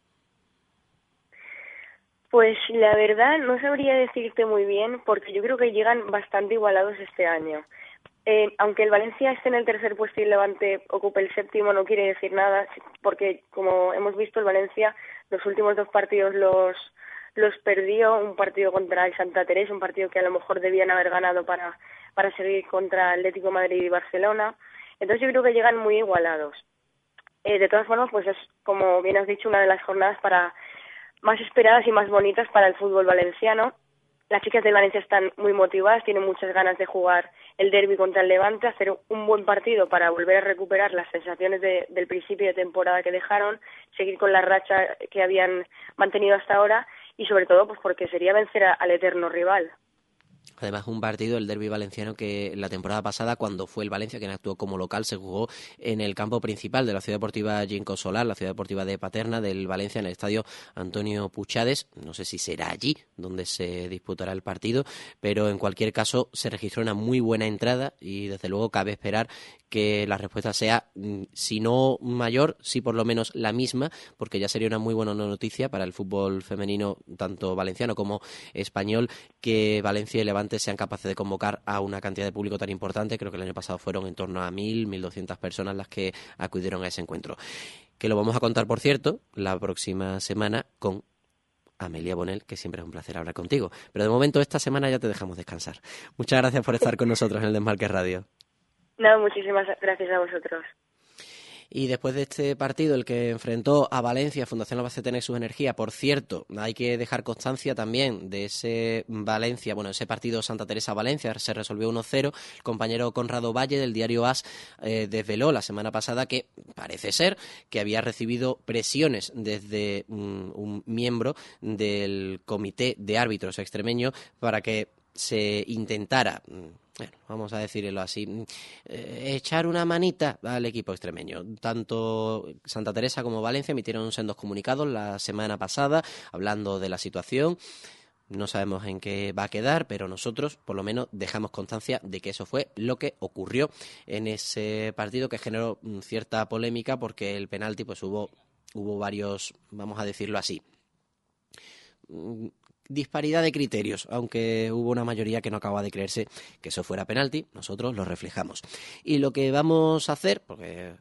Speaker 8: Pues la verdad no sabría decirte muy bien porque yo creo que llegan bastante igualados este año. Eh, aunque el Valencia esté en el tercer puesto y el Levante ocupe el séptimo, no quiere decir nada, porque como hemos visto, el Valencia los últimos dos partidos los los perdió, un partido contra el Santa Teresa, un partido que a lo mejor debían haber ganado para, para seguir contra Atlético Madrid y Barcelona. Entonces yo creo que llegan muy igualados. Eh, de todas formas, pues es, como bien has dicho, una de las jornadas para más esperadas y más bonitas para el fútbol valenciano. Las chicas del Valencia están muy motivadas, tienen muchas ganas de jugar el derby contra el Levante, hacer un buen partido para volver a recuperar las sensaciones de, del principio de temporada que dejaron, seguir con la racha que habían mantenido hasta ahora y sobre todo pues porque sería vencer al eterno rival.
Speaker 2: Además, un partido, el derby valenciano, que la temporada pasada, cuando fue el Valencia quien actuó como local, se jugó en el campo principal de la Ciudad Deportiva Ginkgo Solar, la Ciudad Deportiva de Paterna del Valencia, en el estadio Antonio Puchades. No sé si será allí donde se disputará el partido, pero en cualquier caso se registró una muy buena entrada y desde luego cabe esperar que la respuesta sea, si no mayor, si por lo menos la misma, porque ya sería una muy buena noticia para el fútbol femenino, tanto valenciano como español, que Valencia Levante sean capaces de convocar a una cantidad de público tan importante. Creo que el año pasado fueron en torno a 1.000, 1.200 personas las que acudieron a ese encuentro. Que lo vamos a contar, por cierto, la próxima semana con Amelia Bonel, que siempre es un placer hablar contigo. Pero de momento, esta semana ya te dejamos descansar. Muchas gracias por estar con nosotros en el Desmarque Radio.
Speaker 8: No, muchísimas gracias a vosotros.
Speaker 2: Y después de este partido, el que enfrentó a Valencia, Fundación Albacete Nexus Energía, por cierto, hay que dejar constancia también de ese Valencia, bueno, ese partido Santa Teresa-Valencia, se resolvió 1-0. El compañero Conrado Valle del diario AS eh, desveló la semana pasada que parece ser que había recibido presiones desde um, un miembro del comité de árbitros extremeño para que se intentara, mm, bueno, vamos a decirlo así, mm, eh, echar una manita al equipo extremeño. Tanto Santa Teresa como Valencia emitieron sendos comunicados la semana pasada hablando de la situación. No sabemos en qué va a quedar, pero nosotros por lo menos dejamos constancia de que eso fue lo que ocurrió en ese partido que generó mm, cierta polémica porque el penalti pues hubo hubo varios, vamos a decirlo así, mm, disparidad de criterios, aunque hubo una mayoría que no acaba de creerse que eso fuera penalti, nosotros lo reflejamos. Y lo que vamos a hacer, porque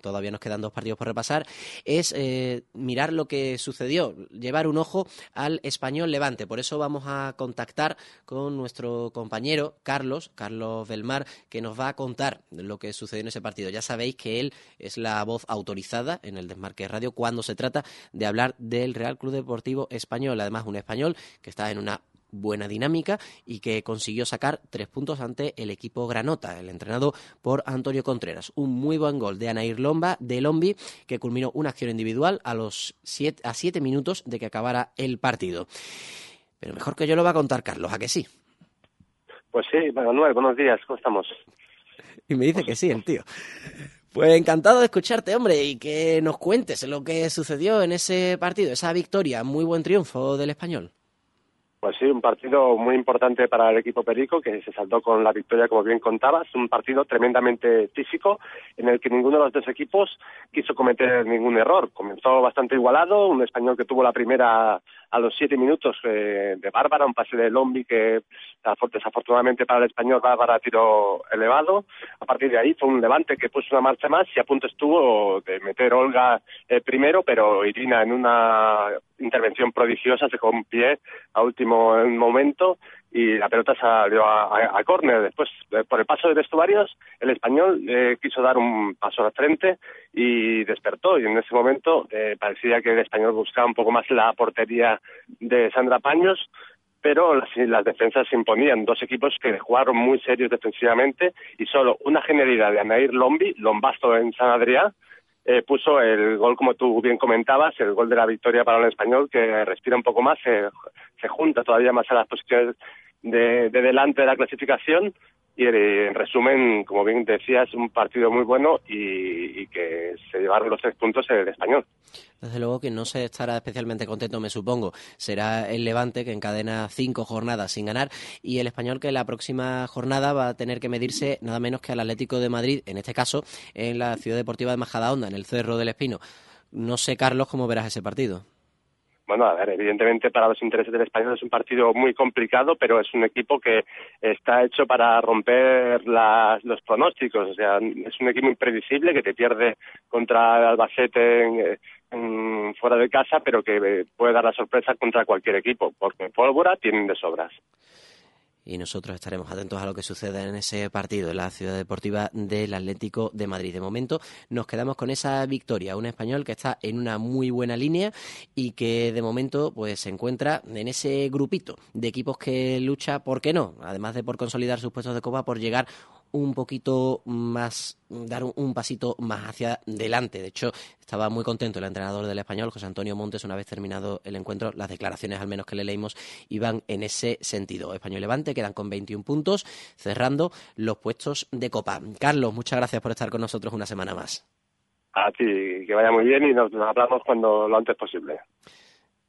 Speaker 2: todavía nos quedan dos partidos por repasar, es eh, mirar lo que sucedió, llevar un ojo al español Levante. Por eso vamos a contactar con nuestro compañero Carlos, Carlos Belmar, que nos va a contar lo que sucedió en ese partido. Ya sabéis que él es la voz autorizada en el Desmarque Radio cuando se trata de hablar del Real Club Deportivo Español. Además, un español que está en una buena dinámica y que consiguió sacar tres puntos ante el equipo Granota, el entrenado por Antonio Contreras. Un muy buen gol de Anair Lomba, de Lombi, que culminó una acción individual a los siete, a siete minutos de que acabara el partido. Pero mejor que yo lo va a contar Carlos, ¿a que sí?
Speaker 9: Pues sí, Manuel, buenos días, ¿cómo estamos?
Speaker 2: Y me dice que sí, el tío. Pues encantado de escucharte, hombre, y que nos cuentes lo que sucedió en ese partido, esa victoria, muy buen triunfo del español.
Speaker 9: Pues sí, un partido muy importante para el equipo Perico, que se saltó con la victoria, como bien contabas. Un partido tremendamente físico, en el que ninguno de los dos equipos quiso cometer ningún error. Comenzó bastante igualado, un español que tuvo la primera a los siete minutos eh, de Bárbara, un pase de Lombi que desafortunadamente para el español Bárbara tiró elevado. A partir de ahí fue un levante que puso una marcha más y a punto estuvo de meter Olga eh, primero, pero Irina en una intervención prodigiosa se un pie a último momento y la pelota salió a, córner. Después, eh, por el paso de vestuarios, el español eh, quiso dar un paso al frente y despertó. Y en ese momento eh, parecía que el español buscaba un poco más la portería de Sandra Paños, pero las, las defensas se imponían. Dos equipos que jugaron muy serios defensivamente y solo una genialidad de Anair Lombi, Lombasto en San Adrián, eh, puso el gol, como tú bien comentabas, el gol de la victoria para el español, que respira un poco más, se, se junta todavía más a las posiciones de, de delante de la clasificación y en resumen, como bien decías, un partido muy bueno y, que se llevaron los tres puntos el español.
Speaker 2: Desde luego que no se estará especialmente contento, me supongo. Será el Levante que encadena cinco jornadas sin ganar y el español que la próxima jornada va a tener que medirse nada menos que al Atlético de Madrid, en este caso en la Ciudad Deportiva de Majadahonda, en el Cerro del Espino. No sé, Carlos, cómo verás ese partido
Speaker 9: bueno, a ver, evidentemente para los intereses del español es un partido muy complicado, pero es un equipo que está hecho para romper las, los pronósticos. O sea, es un equipo impredecible que te pierde contra Albacete en, en, fuera de casa, pero que puede dar la sorpresa contra cualquier equipo, porque pólvora tienen de sobras
Speaker 2: y nosotros estaremos atentos a lo que suceda en ese partido en la ciudad deportiva del Atlético de Madrid. De momento nos quedamos con esa victoria, un español que está en una muy buena línea y que de momento pues se encuentra en ese grupito de equipos que lucha, ¿por qué no? Además de por consolidar sus puestos de copa, por llegar un poquito más, dar un, pasito más hacia adelante. De hecho, estaba muy contento el entrenador del español, José Antonio Montes, una vez terminado el encuentro. Las declaraciones, al menos que le leímos, iban en ese sentido. Español Levante quedan con 21 puntos, cerrando los puestos de Copa. Carlos, muchas gracias por estar con nosotros una semana más.
Speaker 9: A ti, que vaya muy bien y nos hablamos cuando lo antes posible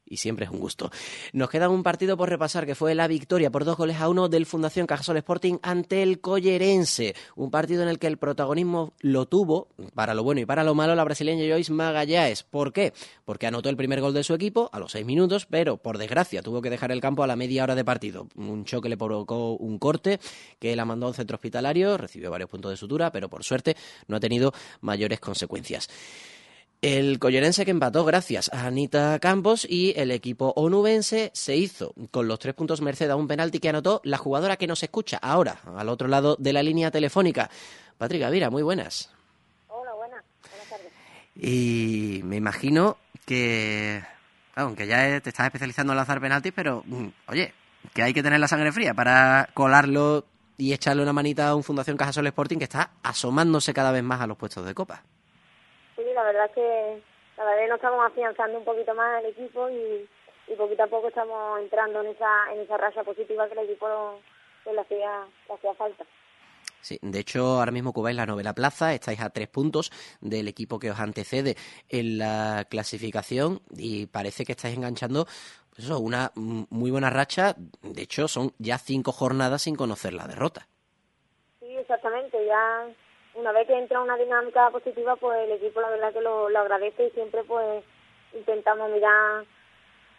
Speaker 2: y siempre es un gusto. Nos queda un partido por repasar que fue la victoria por dos goles a uno del Fundación Cajasol Sporting ante el Collerense. Un partido en el que el protagonismo lo tuvo, para lo bueno y para lo malo, la brasileña Joyce Magallanes. ¿Por qué? Porque anotó el primer gol de su equipo a los seis minutos, pero por desgracia tuvo que dejar el campo a la media hora de partido. Un choque le provocó un corte que la mandó a un centro hospitalario, recibió varios puntos de sutura, pero por suerte no ha tenido mayores consecuencias. El collerense que empató gracias a Anita Campos y el equipo onubense se hizo con los tres puntos merced a un penalti que anotó la jugadora que nos escucha ahora, al otro lado de la línea telefónica. Patrick Gavira, muy buenas.
Speaker 4: Hola, buenas. Buenas tardes.
Speaker 2: Y me imagino que, aunque ya te estás especializando en lanzar penaltis, pero mm, oye, que hay que tener la sangre fría para colarlo y echarle una manita a un Fundación Cajasol Sporting que está asomándose cada vez más a los puestos de copa
Speaker 4: la verdad es que la verdad nos estamos afianzando un poquito más el equipo y,
Speaker 10: y poquito a poco estamos entrando en esa en esa racha positiva que el equipo pues, le hacía le hacía falta.
Speaker 2: Sí, de hecho, ahora mismo ocupáis la novela plaza, estáis a tres puntos del equipo que os antecede en la clasificación y parece que estáis enganchando pues eso, una muy buena racha. De hecho, son ya cinco jornadas sin conocer la derrota.
Speaker 10: Sí, exactamente. Ya una vez que entra una dinámica positiva, pues el equipo la verdad que lo, lo agradece y siempre pues intentamos mirar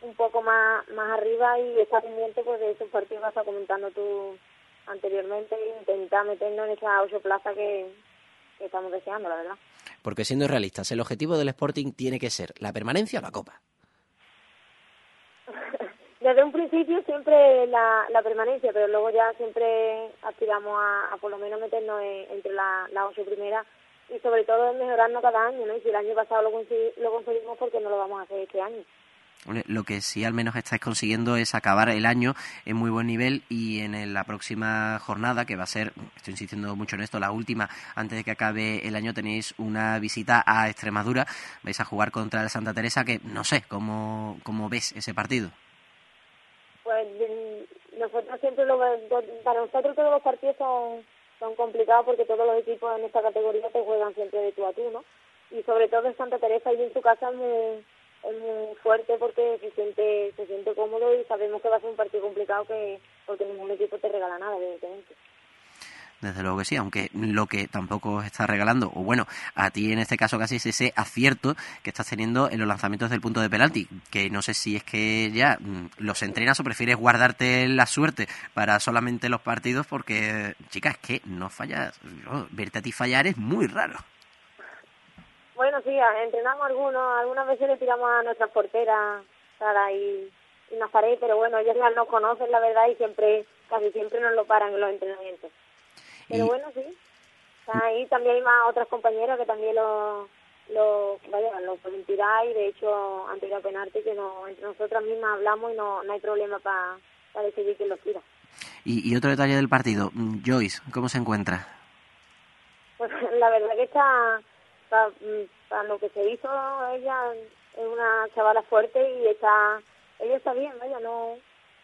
Speaker 10: un poco más más arriba y estar pendiente pues de esos partidos que estás comentando tú anteriormente e intentar meternos en esa ocho plaza que, que estamos deseando, la verdad.
Speaker 2: Porque siendo realistas, el objetivo del Sporting tiene que ser la permanencia o la Copa.
Speaker 10: Desde un principio siempre la, la permanencia, pero luego ya siempre aspiramos a, por lo menos meternos en- entre la- las ocho primeras y sobre todo mejorarnos cada año, ¿no? Y si el año pasado lo, lo conseguimos, ¿por qué no lo vamos a hacer este año?
Speaker 2: Lo que sí al menos estáis consiguiendo es acabar el año en muy buen nivel y en la próxima jornada, que va a ser, estoy insistiendo mucho en esto, la última, antes de que acabe el año, tenéis una visita a Extremadura. Vais a jugar contra el Santa Teresa, que no sé, ¿cómo, cómo ves ese partido?
Speaker 10: Pues nosotros siempre lo para nosotros todos los partidos son, son complicados porque todos los equipos en esta categoría te juegan siempre de tú a tú, ¿no? Y sobre todo en Santa Teresa y en su casa es muy, es muy fuerte porque se siente se siente cómodo y sabemos que va a ser un partido complicado que porque ningún equipo te regala nada, evidentemente.
Speaker 2: Desde luego que sí, aunque lo que tampoco os está regalando, o bueno, a ti en este caso casi es ese acierto que estás teniendo en los lanzamientos del punto de penalti, que no sé si es que ya mm, los entrenas o prefieres guardarte la suerte para solamente los partidos, porque, chicas, que no fallas, verte a ti fallar es muy raro.
Speaker 10: Bueno, sí, entrenamos algunos, algunas veces le tiramos a nuestras porteras Sara y, Nazaret, pero bueno, ellos ya nos conocen la verdad y siempre, casi siempre nos lo paran en los entrenamientos. Pero
Speaker 2: Y-
Speaker 10: bueno, sí. Ahí también hay más otras compañeras que también lo, lo, vaya, lo pueden tirar y de hecho han tirado penalti que no, entre nosotras mismas hablamos y no, no hay problema para decidir quién los tira.
Speaker 2: Y, y otro detalle del partido, mm, Joyce, ¿cómo se encuentra?
Speaker 10: Pues la verdad que está, para, para lo que se hizo, ella es una chavala fuerte y está, ella está bien, vaya, no,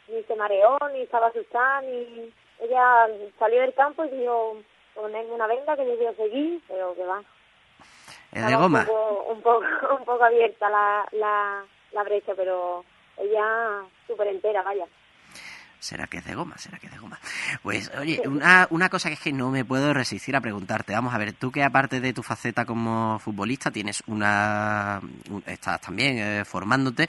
Speaker 10: ni se mareó, ni estaba asustada, ni, ella salió del campo y dijo, ponerme una venda que yo quiero seguir, pero que va.
Speaker 2: ¿Es de goma?
Speaker 10: Un poco, un poco, un poco abierta la, la, la brecha, pero ella súper entera, vaya.
Speaker 2: ¿Será que es de goma? ¿Será que es de goma? Pues, oye, una, una cosa que es que no me puedo resistir a preguntarte. Vamos a ver, tú que aparte de tu faceta como futbolista tienes una... un- estás también eh, formándote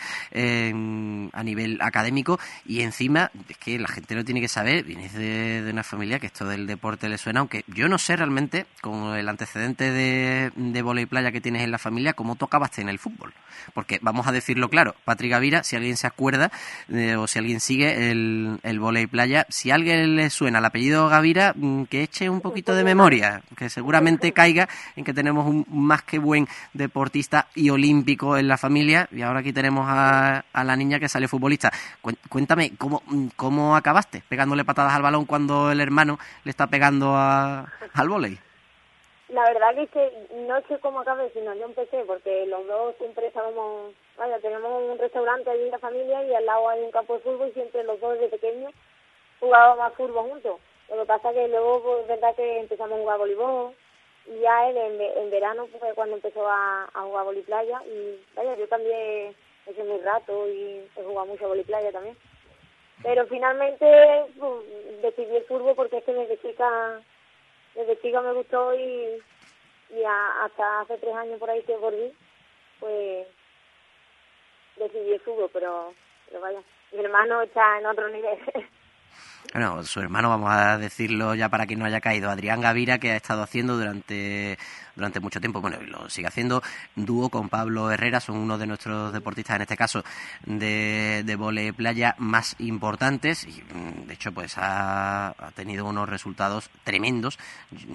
Speaker 2: a nivel académico y encima, es que la gente lo tiene que saber, vienes de, una familia que esto del deporte le suena, aunque yo no sé realmente, con el antecedente de, de volei playa que tienes en la familia, cómo tú acabaste en el fútbol. Porque, vamos a decirlo claro, Patrick Gavira, si alguien se acuerda eh, o si alguien sigue el, el volei playa, si a alguien le suena el apellido Gavira, mm, que eche un poquito de memoria, que seguramente caiga en que tenemos un más que buen deportista y olímpico en la familia y ahora aquí tenemos a, a la niña que sale futbolista. Cuéntame, ¿cómo, mm, ¿cómo acabaste pegándole patadas al balón cuando el hermano le está pegando al volei?
Speaker 10: La verdad que es que no sé cómo acabé, sino yo empecé porque los dos siempre estábamos, vaya, tenemos un restaurante allí en la familia y al lado hay un campo de fútbol y siempre los dos desde pequeños jugábamos fútbol juntos. Lo que pasa que luego, pues, es verdad que empezamos a jugar voleibol y ya él en, en verano fue cuando empezó a, a jugar voliplaya y vaya, yo también he hecho mi rato y he jugado mucho voliplaya también. Pero finalmente pues, decidí el fútbol porque es que desde chica desde chica me gustó y, y hasta hace tres años por ahí que volví, pues decidí el fútbol, pero, pero vaya, mi hermano está en otro nivel.
Speaker 2: Bueno, su hermano, vamos a decirlo ya para quien no haya caído, Adrián Gavira, que ha estado haciendo durante, durante mucho tiempo, bueno, lo sigue haciendo, dúo con Pablo Herrera, son uno de nuestros deportistas, en este caso, de, de vole playa más importantes, y mm, de hecho, pues ha, ha tenido unos resultados tremendos. Es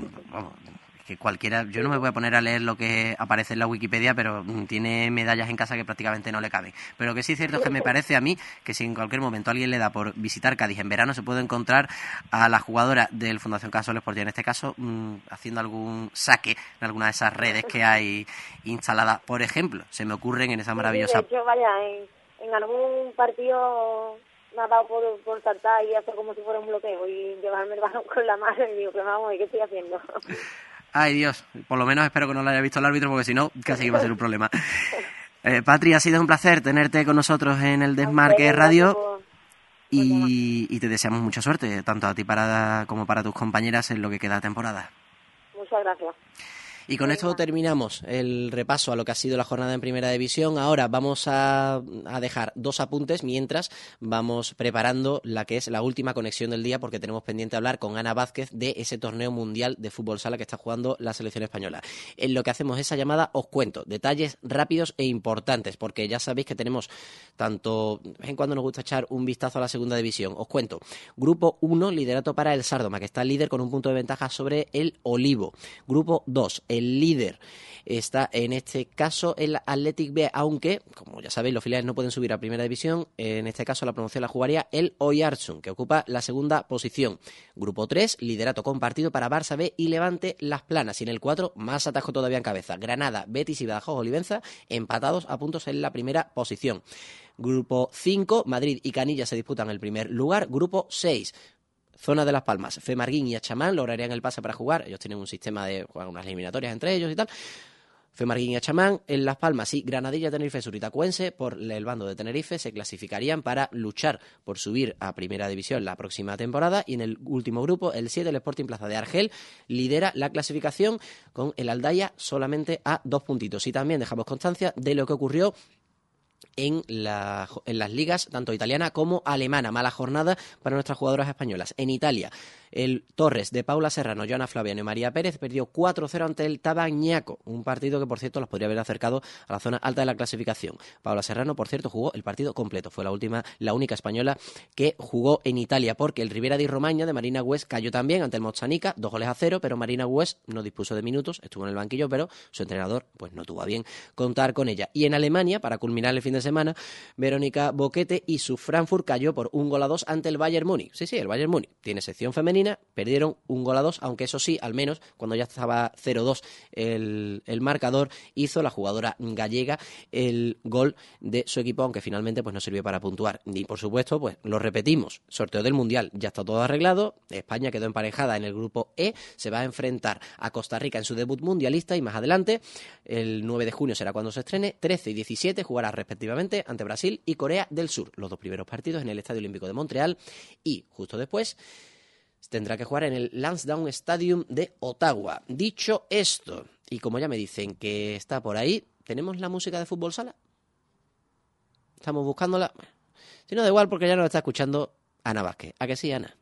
Speaker 2: que cualquiera, yo no me voy a poner a leer lo que aparece en la Wikipedia, pero mm, tiene medallas en casa que prácticamente no le caben. Pero lo que sí es cierto es que me parece a mí que si en cualquier momento alguien le da por visitar Cádiz en verano, se puede encontrar a la jugadora del Fundación Caso Sportiva, en este caso, mm, haciendo algún saque en alguna de esas redes que hay instaladas. Por ejemplo, se me ocurren en esa maravillosa
Speaker 10: De hecho, vaya, en,
Speaker 4: en algún partido me ha dado por, por saltar y hacer como si fuera un bloqueo y llevarme el balón con la mano y digo, pero vamos, ¿y ¿qué estoy haciendo?
Speaker 2: Ay Dios, por lo menos espero que no lo haya visto el árbitro porque si no, casi que va a ser un problema. Eh, Patri, ha sido un placer tenerte con nosotros en el Desmarque Radio y, y te deseamos mucha suerte, tanto a ti para, como para tus compañeras en lo que queda de temporada.
Speaker 4: Muchas gracias.
Speaker 2: Y con esto terminamos el repaso a lo que ha sido la jornada en Primera División. Ahora vamos a, a dejar dos apuntes mientras vamos preparando la que es la última conexión del día porque tenemos pendiente hablar con Ana Vázquez de ese torneo mundial de fútbol sala que está jugando la selección española. En lo que hacemos esa llamada os cuento detalles rápidos e importantes porque ya sabéis que tenemos tanto, de vez en cuando nos gusta echar un vistazo a la segunda división. Os cuento, grupo 1, liderato para el Sardoma que está líder con un punto de ventaja sobre el Olivo. Grupo 2, el líder está en este caso el Athletic B, aunque, como ya sabéis, los filiales no pueden subir a primera división. En este caso, la promoción la jugaría el Oyarzun, que ocupa la segunda posición. Grupo 3, liderato compartido para Barça B y Levante Las Planas. Y en el 4, más atajo todavía en cabeza. Granada, Betis y Badajoz Olivenza empatados a puntos en la primera posición. Grupo 5, Madrid y Canilla se disputan el primer lugar. Grupo 6, Zona de Las Palmas, Femarguín y Achamán lograrían el pase para jugar. Ellos tienen un sistema de jugar unas eliminatorias entre ellos y tal. Femarguín y Achamán en Las Palmas y Granadilla, Tenerife, Suritacuense por el bando de Tenerife se clasificarían para luchar por subir a Primera División la próxima temporada y en el último grupo, el 7, el Sporting Plaza de Argel, lidera la clasificación con el Aldaya solamente a dos puntitos. Y también dejamos constancia de lo que ocurrió en, la- en las ligas tanto italiana como alemana. Mala jornada para nuestras jugadoras españolas. En Italia, el Torres de Paula Serrano, Joana Flaviano y María Pérez perdió 4-0 ante el Tabañaco, un partido que por cierto los podría haber acercado a la zona alta de la clasificación. Paula Serrano, por cierto, jugó el partido completo. Fue la última, la única española que jugó en Italia, porque el Rivera di Romaña de Marina West cayó también ante el Mozanica, dos goles a cero, pero Marina West no dispuso de minutos, estuvo en el banquillo, pero su entrenador pues no tuvo a bien contar con ella. Y en Alemania, para culminar el fin de semana, Verónica Boquete y su Frankfurt cayó por un gol a dos ante el Bayern Múnich. Sí, sí, el Bayern Múnich tiene sección femenina, perdieron un gol a dos, aunque eso sí, al menos cuando ya estaba 0-2 el, el marcador, hizo la jugadora gallega el gol de su equipo, aunque finalmente pues no sirvió para puntuar. Y por supuesto, pues lo repetimos, sorteo del Mundial ya está todo arreglado, España quedó emparejada en el grupo E, se va a enfrentar a Costa Rica en su debut mundialista y más adelante, el 9 de junio será cuando se estrene, 13 y 17 jugará respectivamente ante Brasil y Corea del Sur, los dos primeros partidos en el Estadio Olímpico de Montreal y justo después tendrá que jugar en el Lansdowne Stadium de Ottawa. Dicho esto, y como ya me dicen que está por ahí, ¿tenemos la música de fútbol sala? Estamos buscándola. Si no, da igual porque ya nos está escuchando Ana Vázquez. ¿A que sí, Ana?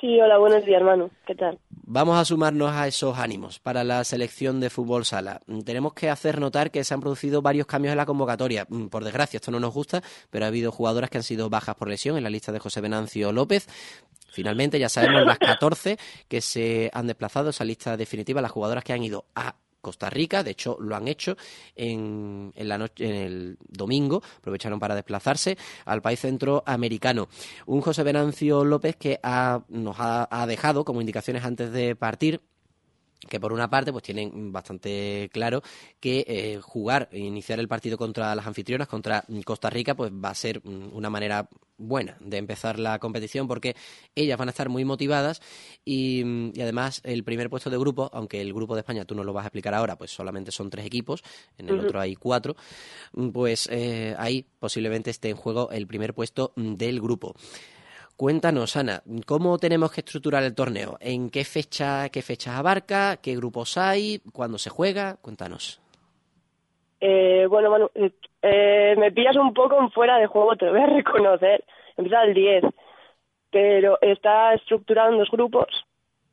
Speaker 8: Sí, hola, buenos días, hermano. ¿Qué tal?
Speaker 2: Vamos a sumarnos a esos ánimos para la selección de fútbol sala. Mm, Tenemos que hacer notar que se han producido varios cambios en la convocatoria. Mm, Por desgracia, esto no nos gusta, pero ha habido jugadoras que han sido bajas por lesión en la lista de José Venancio López. Finalmente, ya sabemos las 14 que se han desplazado, esa lista definitiva, las jugadoras que han ido a Costa Rica, de hecho lo han hecho en, en la noche, en el domingo, aprovecharon para desplazarse al país centroamericano. Un José Venancio López que ha- nos ha, ha dejado como indicaciones antes de partir que por una parte pues tienen bastante claro que eh, jugar e iniciar el partido contra las anfitrionas contra Costa Rica pues va a ser mm, una manera buena de empezar la competición porque ellas van a estar muy motivadas y, mm, y además el primer puesto de grupo aunque el grupo de España tú nos lo vas a explicar ahora pues solamente son tres equipos en el otro hay cuatro mm, pues eh, ahí posiblemente esté en juego el primer puesto del grupo Cuéntanos, Ana, ¿cómo tenemos que estructurar el torneo? ¿En qué fecha, qué fechas abarca? ¿Qué grupos hay? ¿Cuándo se juega? Cuéntanos.
Speaker 8: Eh, bueno, Manu, eh, eh, me pillas un poco en fuera de juego, te lo voy a reconocer. Empieza el 10, pero está estructurado en dos grupos.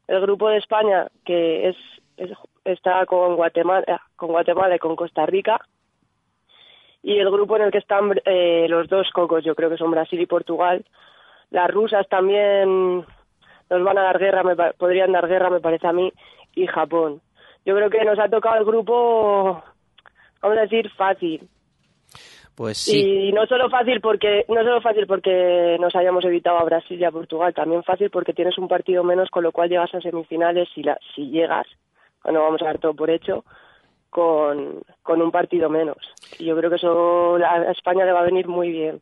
Speaker 8: El grupo de España, que es, es- está con Guatemala, con Guatemala y con Costa Rica. Y el grupo en el que están eh, los dos cocos, yo creo que son Brasil y Portugal. Las rusas también nos van a dar guerra, me podrían dar guerra, me parece a mí, y Japón. Yo creo que nos ha tocado el grupo, vamos a decir, fácil.
Speaker 2: Pues sí,
Speaker 8: Y no solo fácil porque no solo fácil porque nos hayamos evitado a Brasil y a Portugal, también fácil porque tienes un partido menos, con lo cual llegas a semifinales si la, si llegas, no vamos a dar todo por hecho,
Speaker 11: con, con un partido menos. Y yo creo que eso a España le va a venir muy bien.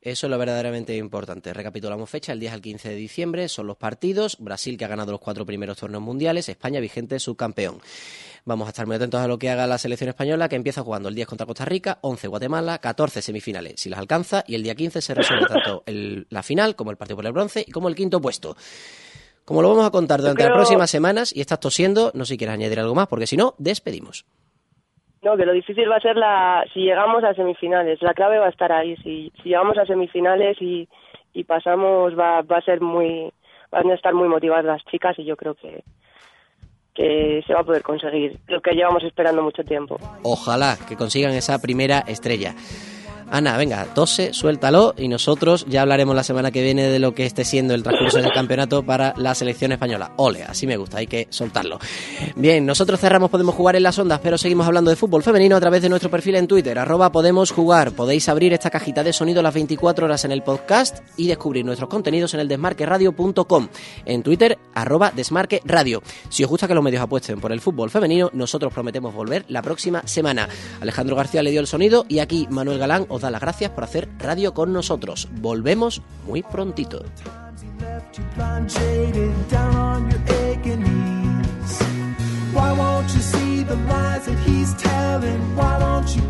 Speaker 2: Eso es lo verdaderamente importante. Recapitulamos fecha, el 10 al 15 de diciembre son los partidos. Brasil que ha ganado los cuatro primeros torneos mundiales, España vigente subcampeón. Vamos a estar muy atentos a lo que haga la selección española, que empieza jugando el 10 contra Costa Rica, 11 Guatemala, 14 semifinales, si las alcanza, y el día 15 se resuelve tanto el- la final como el partido por el bronce y como el quinto puesto. Como lo vamos a contar durante las próximas semanas, y estás tosiendo, no sé si quieres añadir algo más, porque si no, despedimos.
Speaker 11: No, que lo difícil va a ser la si llegamos a semifinales. La clave va a estar ahí. Si, si llegamos a semifinales y, pasamos, va, va a ser muy. Van a estar muy motivadas las chicas y yo creo que, que se va a poder conseguir lo que llevamos esperando mucho tiempo.
Speaker 2: Ojalá que consigan esa primera estrella. Ana, venga, tose, suéltalo y nosotros ya hablaremos la semana que viene de lo que esté siendo el transcurso del campeonato para la selección española. Ole, así me gusta, hay que soltarlo. Bien, nosotros cerramos Podemos Jugar en las ondas, pero seguimos hablando de fútbol femenino a través de nuestro perfil en Twitter, arroba Podemos Jugar. Podéis abrir esta cajita de sonido las 24 horas en el podcast y descubrir nuestros contenidos en el desmarqueradio.com. En Twitter, arroba Desmarque Radio. Si os gusta que los medios apuesten por el fútbol femenino, nosotros prometemos volver la próxima semana. Alejandro García le dio el sonido y aquí Manuel Galán os da las gracias por hacer radio con nosotros. Volvemos muy prontito.
Speaker 12: Why won't you